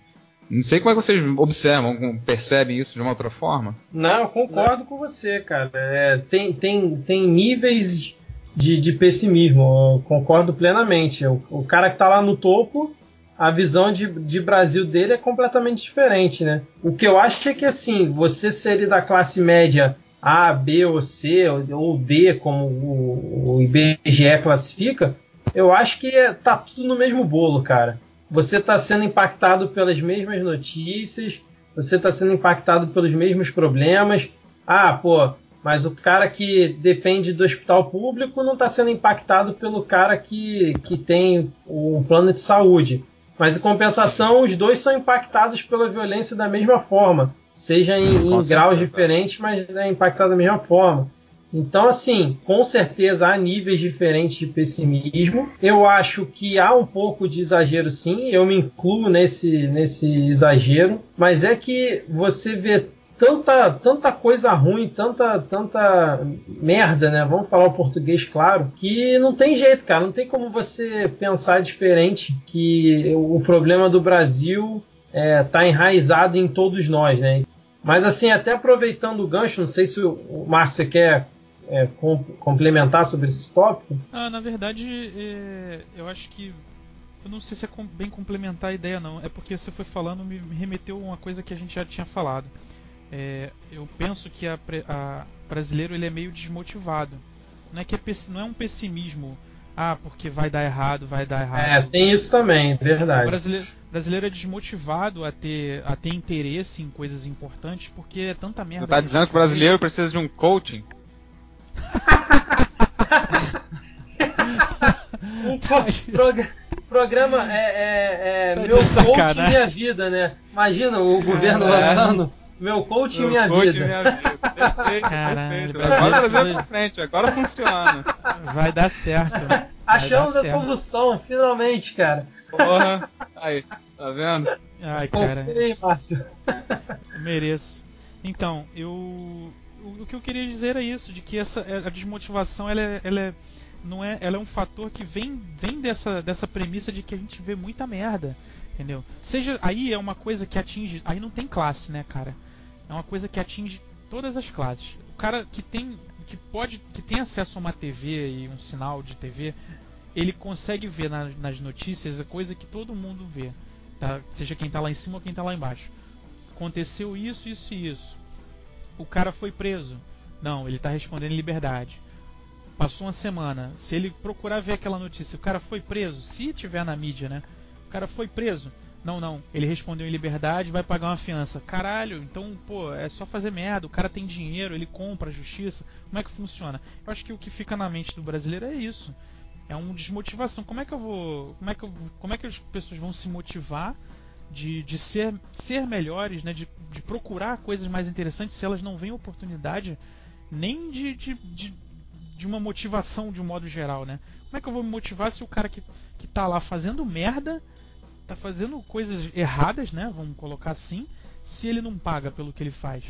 Não sei como é que vocês observam, percebem isso de uma outra forma. Não, concordo com você, cara. É, tem, tem, tem níveis de, de pessimismo, eu concordo plenamente. O, o cara que está lá no topo, a visão de, de Brasil dele é completamente diferente, né? O que eu acho é que assim, você seria da classe média A, B ou C, ou D, como o, o IBGE classifica, eu acho que tá tudo no mesmo bolo, cara. Você está sendo impactado pelas mesmas notícias, você está sendo impactado pelos mesmos problemas. Ah, pô, mas o cara que depende do hospital público não está sendo impactado pelo cara que, que tem um plano de saúde. Mas em compensação, os dois são impactados pela violência da mesma forma, seja em, em graus diferentes, mas é impactado da mesma forma. Então, assim, com certeza há níveis diferentes de pessimismo. Eu acho que há um pouco de exagero, sim. Eu me incluo nesse, nesse exagero. Mas é que você vê tanta, tanta coisa ruim, tanta, tanta merda, né? Vamos falar o português claro, que não tem jeito, cara. Não tem como você pensar diferente que o problema do Brasil está é, enraizado em todos nós, né? Mas assim, até aproveitando o gancho, não sei se o Márcio quer é, com, complementar sobre esse tópico? Ah, na verdade, é, eu acho que. Eu não sei se é com, bem complementar a ideia, não. É porque você foi falando, me, me remeteu a uma coisa que a gente já tinha falado. É, eu penso que a, a, brasileiro ele é meio desmotivado. Não é que é, não é um pessimismo. Ah, porque vai dar errado, vai dar errado. É, tem isso também, verdade. O brasileiro, brasileiro é desmotivado a ter, a ter interesse em coisas importantes porque é tanta merda. Você tá dizendo que o brasileiro precisa de um coaching? um pro, programa é, é, é tá meu coach e minha vida, né? Imagina o governo lançando meu coach e minha coach vida. Minha vida. Perfeito, Caralho, perfeito. Agora trazer pra frente, agora funciona. Vai dar certo. Vai Achamos dar a certo. solução, finalmente, cara. Porra, aí, tá vendo? Ai, cara. Márcio. Mereço. Então, eu o, que eu queria dizer é isso, de que essa a desmotivação ela é, ela é não é, ela é um fator que vem, vem dessa, dessa premissa de que a gente vê muita merda, entendeu? Seja aí é uma coisa que atinge, aí não tem classe, né, cara? É uma coisa que atinge todas as classes. O cara que tem que pode que tem acesso a uma TV e um sinal de TV, ele consegue ver na, nas notícias a coisa que todo mundo vê, tá? Seja quem está lá em cima ou quem está lá embaixo. Aconteceu isso, isso e isso o cara foi preso. Não, ele está respondendo em liberdade. Passou uma semana. Se ele procurar ver aquela notícia, o cara foi preso. Se tiver na mídia, né? O cara foi preso. Não, não. Ele respondeu em liberdade, vai pagar uma fiança. Caralho, então, pô, é só fazer merda. O cara tem dinheiro, ele compra a justiça. Como é que funciona? Eu acho que o que fica na mente do brasileiro é isso. É uma desmotivação. Como é que eu vou. Como é que, eu, como é que as pessoas vão se motivar de, de ser, ser melhores, né? De, de procurar coisas mais interessantes se elas não veem oportunidade nem de, de, de, de, uma motivação de um modo geral, né? Como é que eu vou me motivar se o cara que, que tá lá fazendo merda, tá fazendo coisas erradas, né? Vamos colocar assim, se ele não paga pelo que ele faz?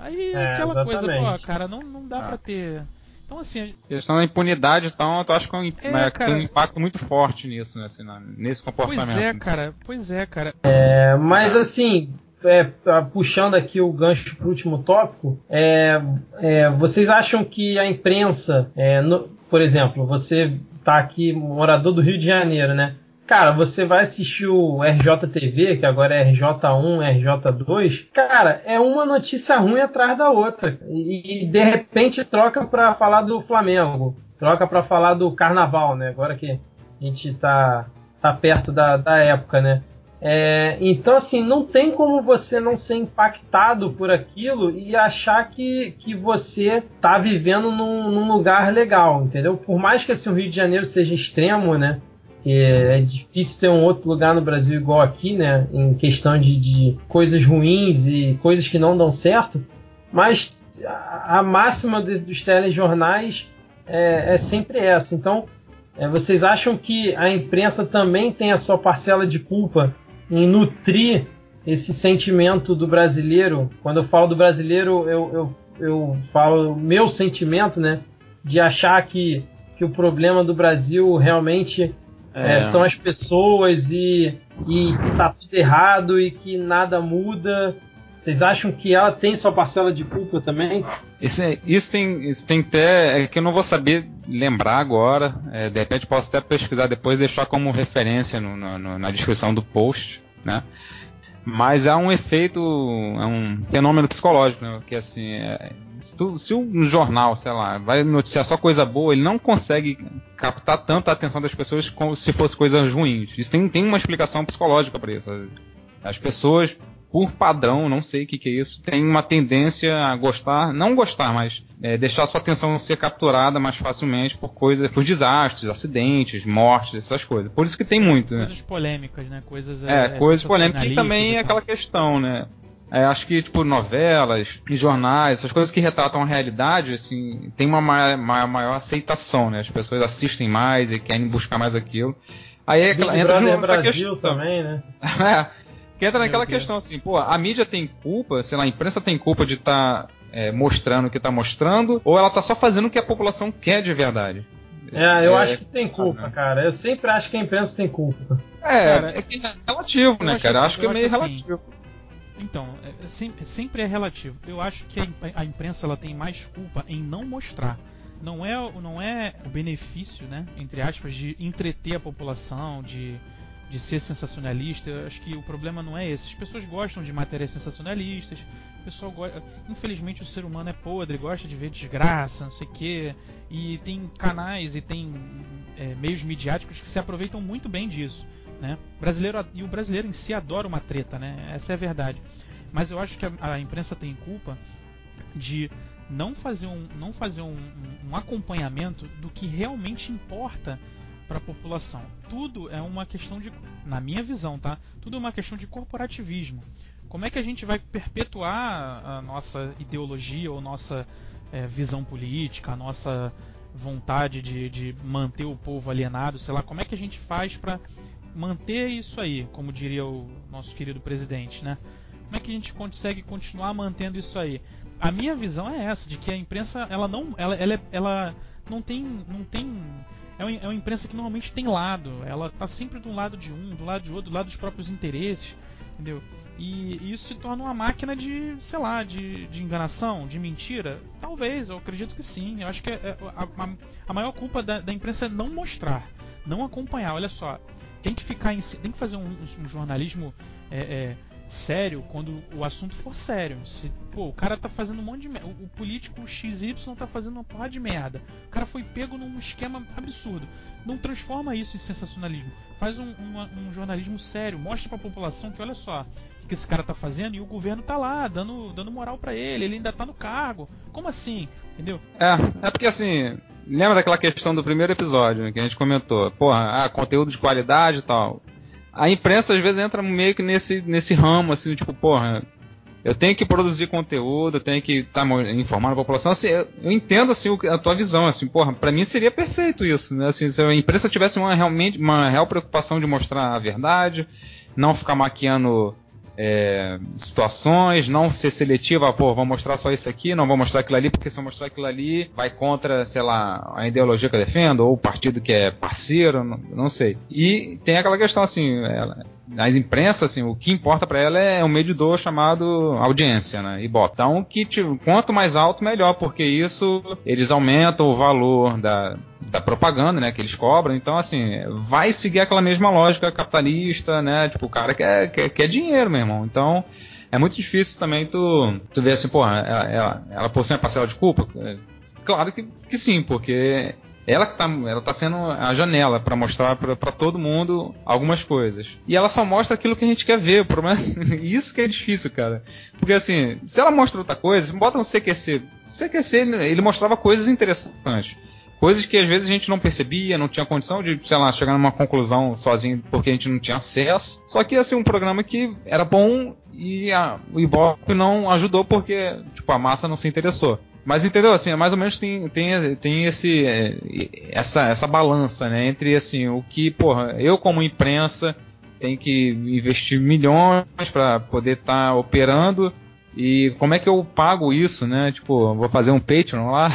Aí é, aquela exatamente. coisa, pô, cara, não, não dá ah. pra ter então, assim. A questão da impunidade, então, eu acho que, é um, é, cara, tem um impacto muito forte nisso, né, assim, nesse comportamento. Pois é, cara. Pois é, cara. É, mas, assim, é, puxando aqui o gancho para o último tópico, é, é, vocês acham que a imprensa, é, no, por exemplo, você está aqui, morador do Rio de Janeiro, né? Cara, você vai assistir o RJTV, que agora é RJ1, RJ2, cara, é uma notícia ruim atrás da outra. E, e de repente troca para falar do Flamengo, troca para falar do Carnaval, né? Agora que a gente tá, tá perto da, da época, né? É, então, assim, não tem como você não ser impactado por aquilo e achar que, que você tá vivendo num, num lugar legal, entendeu? Por mais que assim, o Rio de Janeiro seja extremo, né? É difícil ter um outro lugar no Brasil igual aqui, né? Em questão de, de coisas ruins e coisas que não dão certo. Mas a, máxima de, dos telejornais é, é sempre essa. Então, é, vocês acham que a imprensa também tem a sua parcela de culpa em nutrir esse sentimento do brasileiro? Quando eu falo do brasileiro, eu, eu, eu falo meu sentimento, né? De achar que, que o problema do Brasil realmente é. É, são as pessoas e, e que tá tudo errado e que nada muda. Vocês acham que ela tem sua parcela de culpa também? Isso, isso tem, isso tem até. É que eu não vou saber lembrar agora. É, de repente posso até pesquisar depois e deixar como referência no, no, na descrição do post. Né? Mas há um efeito, é um fenômeno psicológico, né? que assim, é, se, tu, se um jornal, sei lá, vai noticiar só coisa boa, ele não consegue captar tanta atenção das pessoas como se fosse coisas ruins. Isso tem, tem uma explicação psicológica para isso. As pessoas por padrão, não sei o que, que é isso, tem uma tendência a gostar, não gostar, mas é, deixar sua atenção ser capturada mais facilmente por coisas, por desastres, acidentes, mortes, essas coisas. Por isso que tem muito, né? Coisas polêmicas, né? Coisas, é, é coisas polêmicas e também aquela questão, né? É, acho que, tipo, novelas e jornais, essas coisas que retratam a realidade, assim, tem uma maior, maior, maior aceitação, né? As pessoas assistem mais e querem buscar mais aquilo. Aí é entra Brother questão. também, né? é, que entra naquela questão assim, pô, a mídia tem culpa, sei lá, a imprensa tem culpa de estar tá, é, mostrando o que está mostrando, ou ela está só fazendo o que a população quer de verdade. É, eu é, acho que tem culpa, ah, cara. Eu sempre acho que a imprensa tem culpa. É, cara, é, é relativo, né, cara? Assim, acho que é meio assim, relativo. Então, é, sempre é relativo. Eu acho que a imprensa ela tem mais culpa em não mostrar. Não é, não é o benefício, né, entre aspas, de entreter a população, de, de ser sensacionalista. Eu acho que o problema não é esse. As pessoas gostam de matérias sensacionalistas. O pessoal gosta... Infelizmente o ser humano é podre, gosta de ver desgraça, não sei o quê. E tem canais e tem é, meios midiáticos que se aproveitam muito bem disso. Né? Brasileiro, e o brasileiro em si adora uma treta, né? Essa é a verdade. Mas eu acho que a, a imprensa tem culpa de não fazer um, não fazer um, um acompanhamento do que realmente importa para a população. Tudo é uma questão de, na minha visão, tá? Tudo é uma questão de corporativismo. Como é que a gente vai perpetuar a nossa ideologia ou nossa é, visão política, a nossa vontade de, de manter o povo alienado, sei lá, como é que a gente faz para manter isso aí, como diria o nosso querido presidente, né? Como é que a gente consegue continuar mantendo isso aí? A minha visão é essa, de que a imprensa ela não, ela, ela, ela não tem, não tem é uma, é uma imprensa que normalmente tem lado, ela tá sempre do lado de um, do lado de outro, do lado dos próprios interesses, entendeu? E, e isso se torna uma máquina de, sei lá, de, de enganação, de mentira? Talvez, eu acredito que sim. Eu acho que é, é a, a, a maior culpa da, da imprensa é não mostrar, não acompanhar. Olha só, tem que ficar em, tem que fazer um, um jornalismo é, é, sério quando o assunto for sério. Se, pô, o cara tá fazendo um monte de merda. O, o político XY tá fazendo uma porra de merda. O cara foi pego num esquema absurdo. Não transforma isso em sensacionalismo. Faz um, um, jornalismo sério. Mostra pra população que olha só o que esse cara tá fazendo e o governo tá lá, dando, dando moral para ele. Ele ainda tá no cargo. Como assim? Entendeu? É, é porque assim. Lembra daquela questão do primeiro episódio que a gente comentou? Porra, ah, conteúdo de qualidade e tal a imprensa às vezes entra meio que nesse, nesse ramo, assim, tipo, porra, eu tenho que produzir conteúdo, eu tenho que estar tá informando a população. Assim, eu, eu, entendo assim a tua visão, assim, porra, para mim seria perfeito isso, né? Assim, se a imprensa tivesse uma realmente uma real preocupação de mostrar a verdade, não ficar maquiando é, situações, não ser seletiva, pô, vou mostrar só isso aqui, não vou mostrar aquilo ali, porque se eu mostrar aquilo ali, vai contra, sei lá, a ideologia que eu defendo, ou o partido que é parceiro, não, não sei. E tem aquela questão assim, ela, as imprensas, assim, o que importa para ela é um medidor chamado audiência, né? Ibope. Então, que tipo, quanto mais alto, melhor, porque isso eles aumentam o valor da, da propaganda, né, que eles cobram. Então, assim, vai seguir aquela mesma lógica capitalista, né? Tipo, o cara quer, quer, quer dinheiro, meu irmão. Então, é muito difícil também tu, tu ver assim, pô, ela, ela, ela possui uma parcela de culpa? Claro que, que sim, porque ela que tá, ela tá sendo a janela para mostrar para todo mundo algumas coisas. E ela só mostra aquilo que a gente quer ver. O problema é isso que é difícil, cara. Porque assim, se ela mostra outra coisa, bota no CQC. CQC ele mostrava coisas interessantes. Coisas que às vezes a gente não percebia, não tinha condição de, sei lá, chegar numa conclusão sozinho porque a gente não tinha acesso. Só que ser um programa que era bom e a, o Ibope não ajudou porque, tipo, a massa não se interessou. Mas entendeu? Assim, é mais ou menos tem, tem, tem esse, é, essa, essa balança, né? Entre assim, o que, porra, eu como imprensa tenho que investir milhões para poder estar tá operando e como é que eu pago isso, né? Tipo, vou fazer um Patreon lá,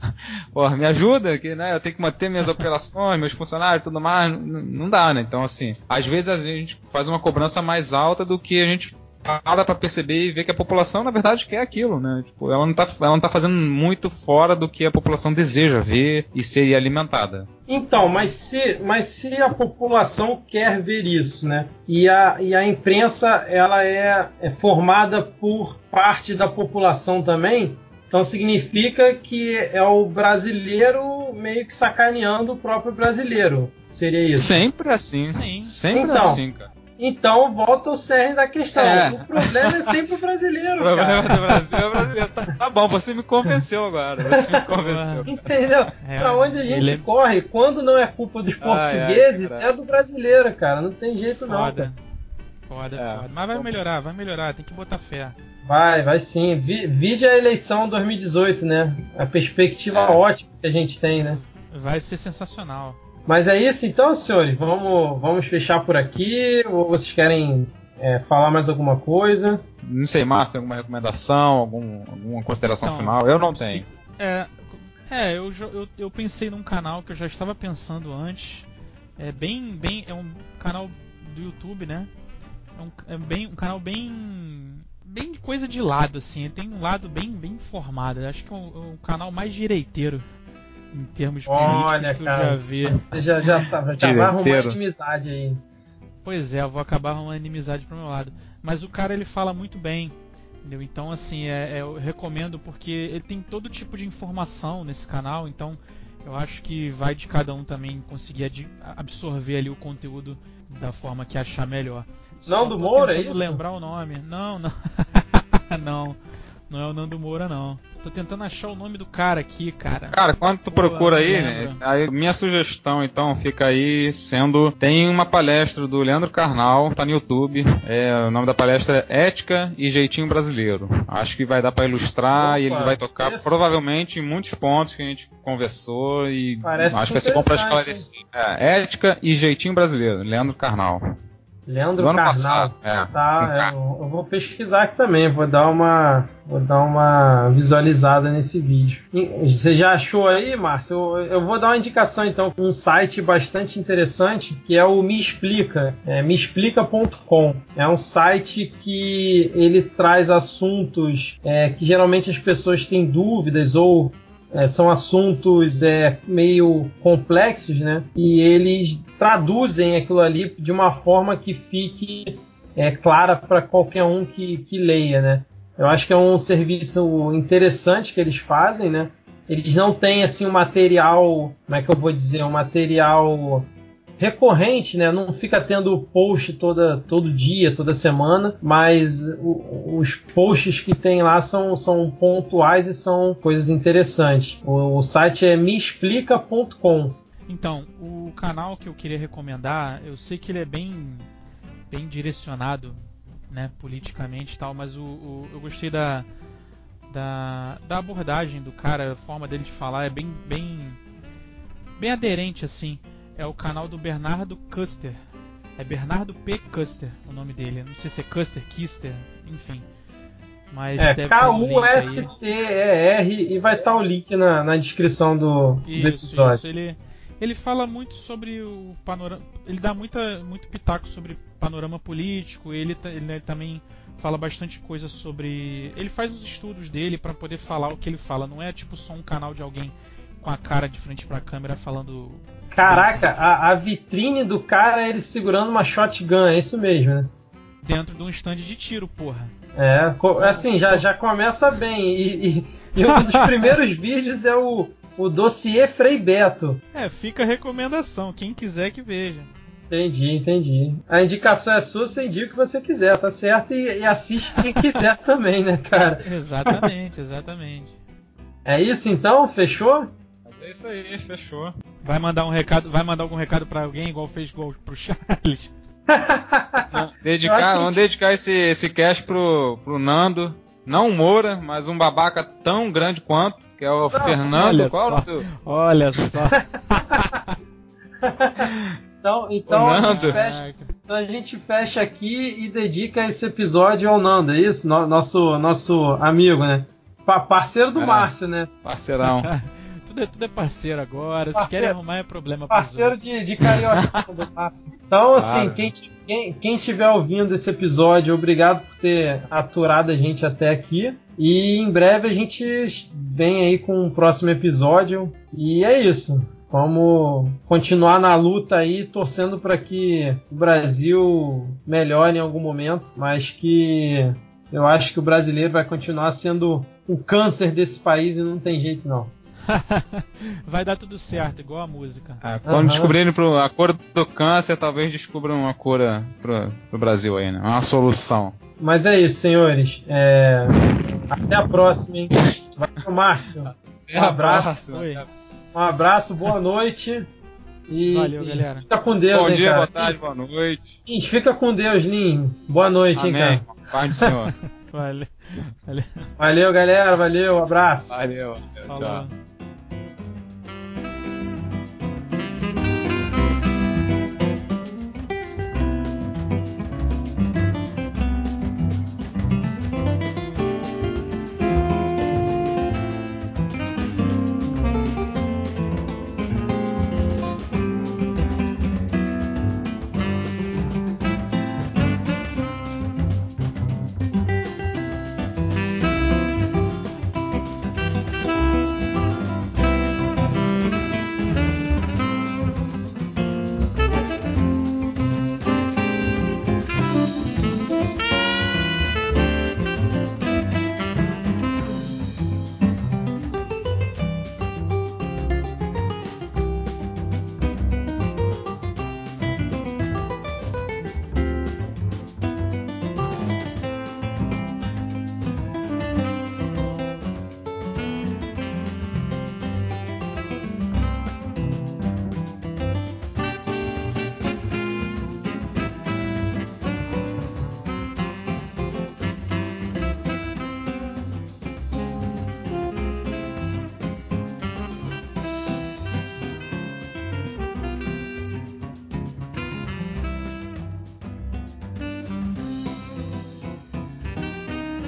porra, me ajuda, que né? Eu tenho que manter minhas operações, meus funcionários, tudo mais, não dá, né? Então assim, às vezes a gente faz uma cobrança mais alta do que a gente para para perceber e ver que a população na verdade quer aquilo, né? Tipo, ela não tá, ela não tá fazendo muito fora do que a população deseja ver e ser alimentada. Então, mas se, mas se a população quer ver isso, né? E a, e a imprensa ela é, é formada por parte da população também, então significa que é o brasileiro meio que sacaneando o próprio brasileiro. Seria isso? Sempre assim. Sim. Sempre então, assim, cara. Então volta o cerne da questão. É. O problema é sempre o brasileiro, O problema cara. do Brasil é brasileiro. Tá, tá bom, você me convenceu agora. Você me convenceu. Entendeu? É, pra onde a gente ele é- corre, quando não é culpa dos Ai, ai, portugueses, cara. é do brasileiro, cara. Não tem jeito não, Foda. cara. Foda, É. foda. Mas vai melhorar, vai melhorar, tem que botar fé. Vai, vai sim. Vi- Vide a eleição 2018, né? A perspectiva É. ótima que a gente tem, né? Vai ser sensacional. Mas é isso então, senhores. Vamos, vamos fechar por aqui. Ou vocês querem é, falar mais alguma coisa? Não sei, Márcio, tem alguma recomendação, algum- alguma consideração Então, final? Eu não se- tenho. É, é eu, eu, eu pensei num canal que eu já estava pensando antes. É bem, bem, é um canal do YouTube, né? É um, é bem, um canal bem, bem de coisa de lado, assim. Tem um lado bem, bem informado. Acho que é um, é um canal mais direiteiro em termos Olha, políticos que eu cara, já vi. você já, já, tá, já vai arrumar Direiteiro. inimizade aí. Pois é, eu vou acabar arrumando inimizade pro meu lado. Mas o cara ele fala muito bem. Entendeu? Então, assim, é, é- eu recomendo porque ele tem todo tipo de informação nesse canal. Então, eu acho que vai de cada um também conseguir ad- absorver ali o conteúdo da forma que achar melhor. Nando tô Moura, é isso? lembrar o nome. Não, não. não. Não é o Nando Moura, não. Tô tentando achar o nome do cara aqui, cara. Cara, quando tu Pô, procura aí, né, aí, minha sugestão então fica aí sendo tem uma palestra do Leandro Carnal, tá no YouTube. É, o nome da palestra é Ética e Jeitinho Brasileiro. Acho que vai dar pra ilustrar Opa, e ele vai tocar esse- provavelmente em muitos pontos que a gente conversou e Parece acho que vai ser bom pra esclarecer. É, Ética e Jeitinho Brasileiro, Leandro Carnal. Leandro Carnal. passado, é. Tá, eu, eu vou pesquisar aqui também, vou dar uma, vou dar uma visualizada nesse vídeo. Você já achou aí, Márcio? Eu, eu vou dar uma indicação então, um site bastante interessante que é o Me Explica, é meexplica.com. É um site que ele traz assuntos é, que geralmente as pessoas têm dúvidas ou é, são assuntos é, meio complexos, né? E eles traduzem aquilo ali de uma forma que fique é, clara para qualquer um que, que leia, né? Eu acho que é um serviço interessante que eles fazem, né? Eles não têm assim um material, como é que eu vou dizer, um material recorrente, né? Não fica tendo post toda, todo dia, toda semana, mas o- os posts que tem lá são, são pontuais e são coisas interessantes. O, o site é meexplica.com. Então, o canal que eu queria recomendar, eu sei que ele é bem, bem direcionado, né, politicamente e tal, mas o, o- eu gostei da, da, da abordagem do cara, a forma dele de falar é bem, bem, bem aderente assim. É o canal do Bernardo Custer. É Bernardo P. Custer o nome dele. Não sei se é Custer, Kister, enfim. Mas É. K-U-S-T-E-R e vai estar o link na, na descrição do, do Isso, episódio. isso. Ele, ele fala muito sobre o panorama. Ele dá muita, muito pitaco sobre panorama político. Ele, ele também fala bastante coisa sobre. Ele faz os estudos dele para poder falar o que ele fala. Não é tipo só um canal de alguém com a cara de frente pra câmera falando. Caraca, a, a vitrine do cara é ele segurando uma shotgun, é isso mesmo, né? dentro de um stand de tiro, porra. É, co- assim, já, já começa bem. E, e- e um dos primeiros vídeos é o, o dossiê Frei Beto. É, fica a recomendação. Quem quiser que veja. Entendi, entendi. A indicação é sua, você indica o que você quiser, tá certo? E, e assiste quem quiser também, né, cara? Exatamente, exatamente. É isso então? Fechou? É isso aí, fechou. Vai mandar um recado, vai mandar algum recado pra alguém, igual fez igual pro Charles. Dedicar, acho que- Vamos dedicar esse, esse cast pro, pro Nando. Não o Moura, mas um babaca tão grande quanto, que é o Fernando. olha Qual só. é o teu? Olha só. Então, então, a gente fecha, então a gente fecha aqui e dedica esse episódio ao Nando, é isso? No- nosso, nosso amigo, né? Pa- parceiro do É. Márcio, né? Parceirão. tudo, é, tudo é parceiro agora. Se Parceiro. querem arrumar é problema Parceiro de, de carioca. Então, assim, Claro. quem, quem, quem tiver ouvindo esse episódio, obrigado por ter aturado a gente até aqui. E em breve a gente vem aí com um próximo episódio. E é isso. Vamos continuar na luta aí, torcendo para que o Brasil melhore em algum momento, mas que eu acho que o brasileiro vai continuar sendo o câncer desse país e não tem jeito não. Vai dar tudo certo, igual a música. É, quando Aham. descobrirem pro- a cura do câncer, talvez descubram uma cura pro, pro Brasil aí, né? Uma solução. Mas é isso, senhores. É, Até a próxima, hein? Valeu, Márcio. Um abraço. Um abraço, boa noite. E, Valeu, e galera. Fica com Deus, Bom hein, dia, cara. boa tarde, boa noite. Lins, fica com Deus, Lin. Boa noite, hein, Amém. cara. Paz do Senhor. Valeu. Valeu. Valeu, galera. Valeu, abraço. Valeu. Falou. Tchau.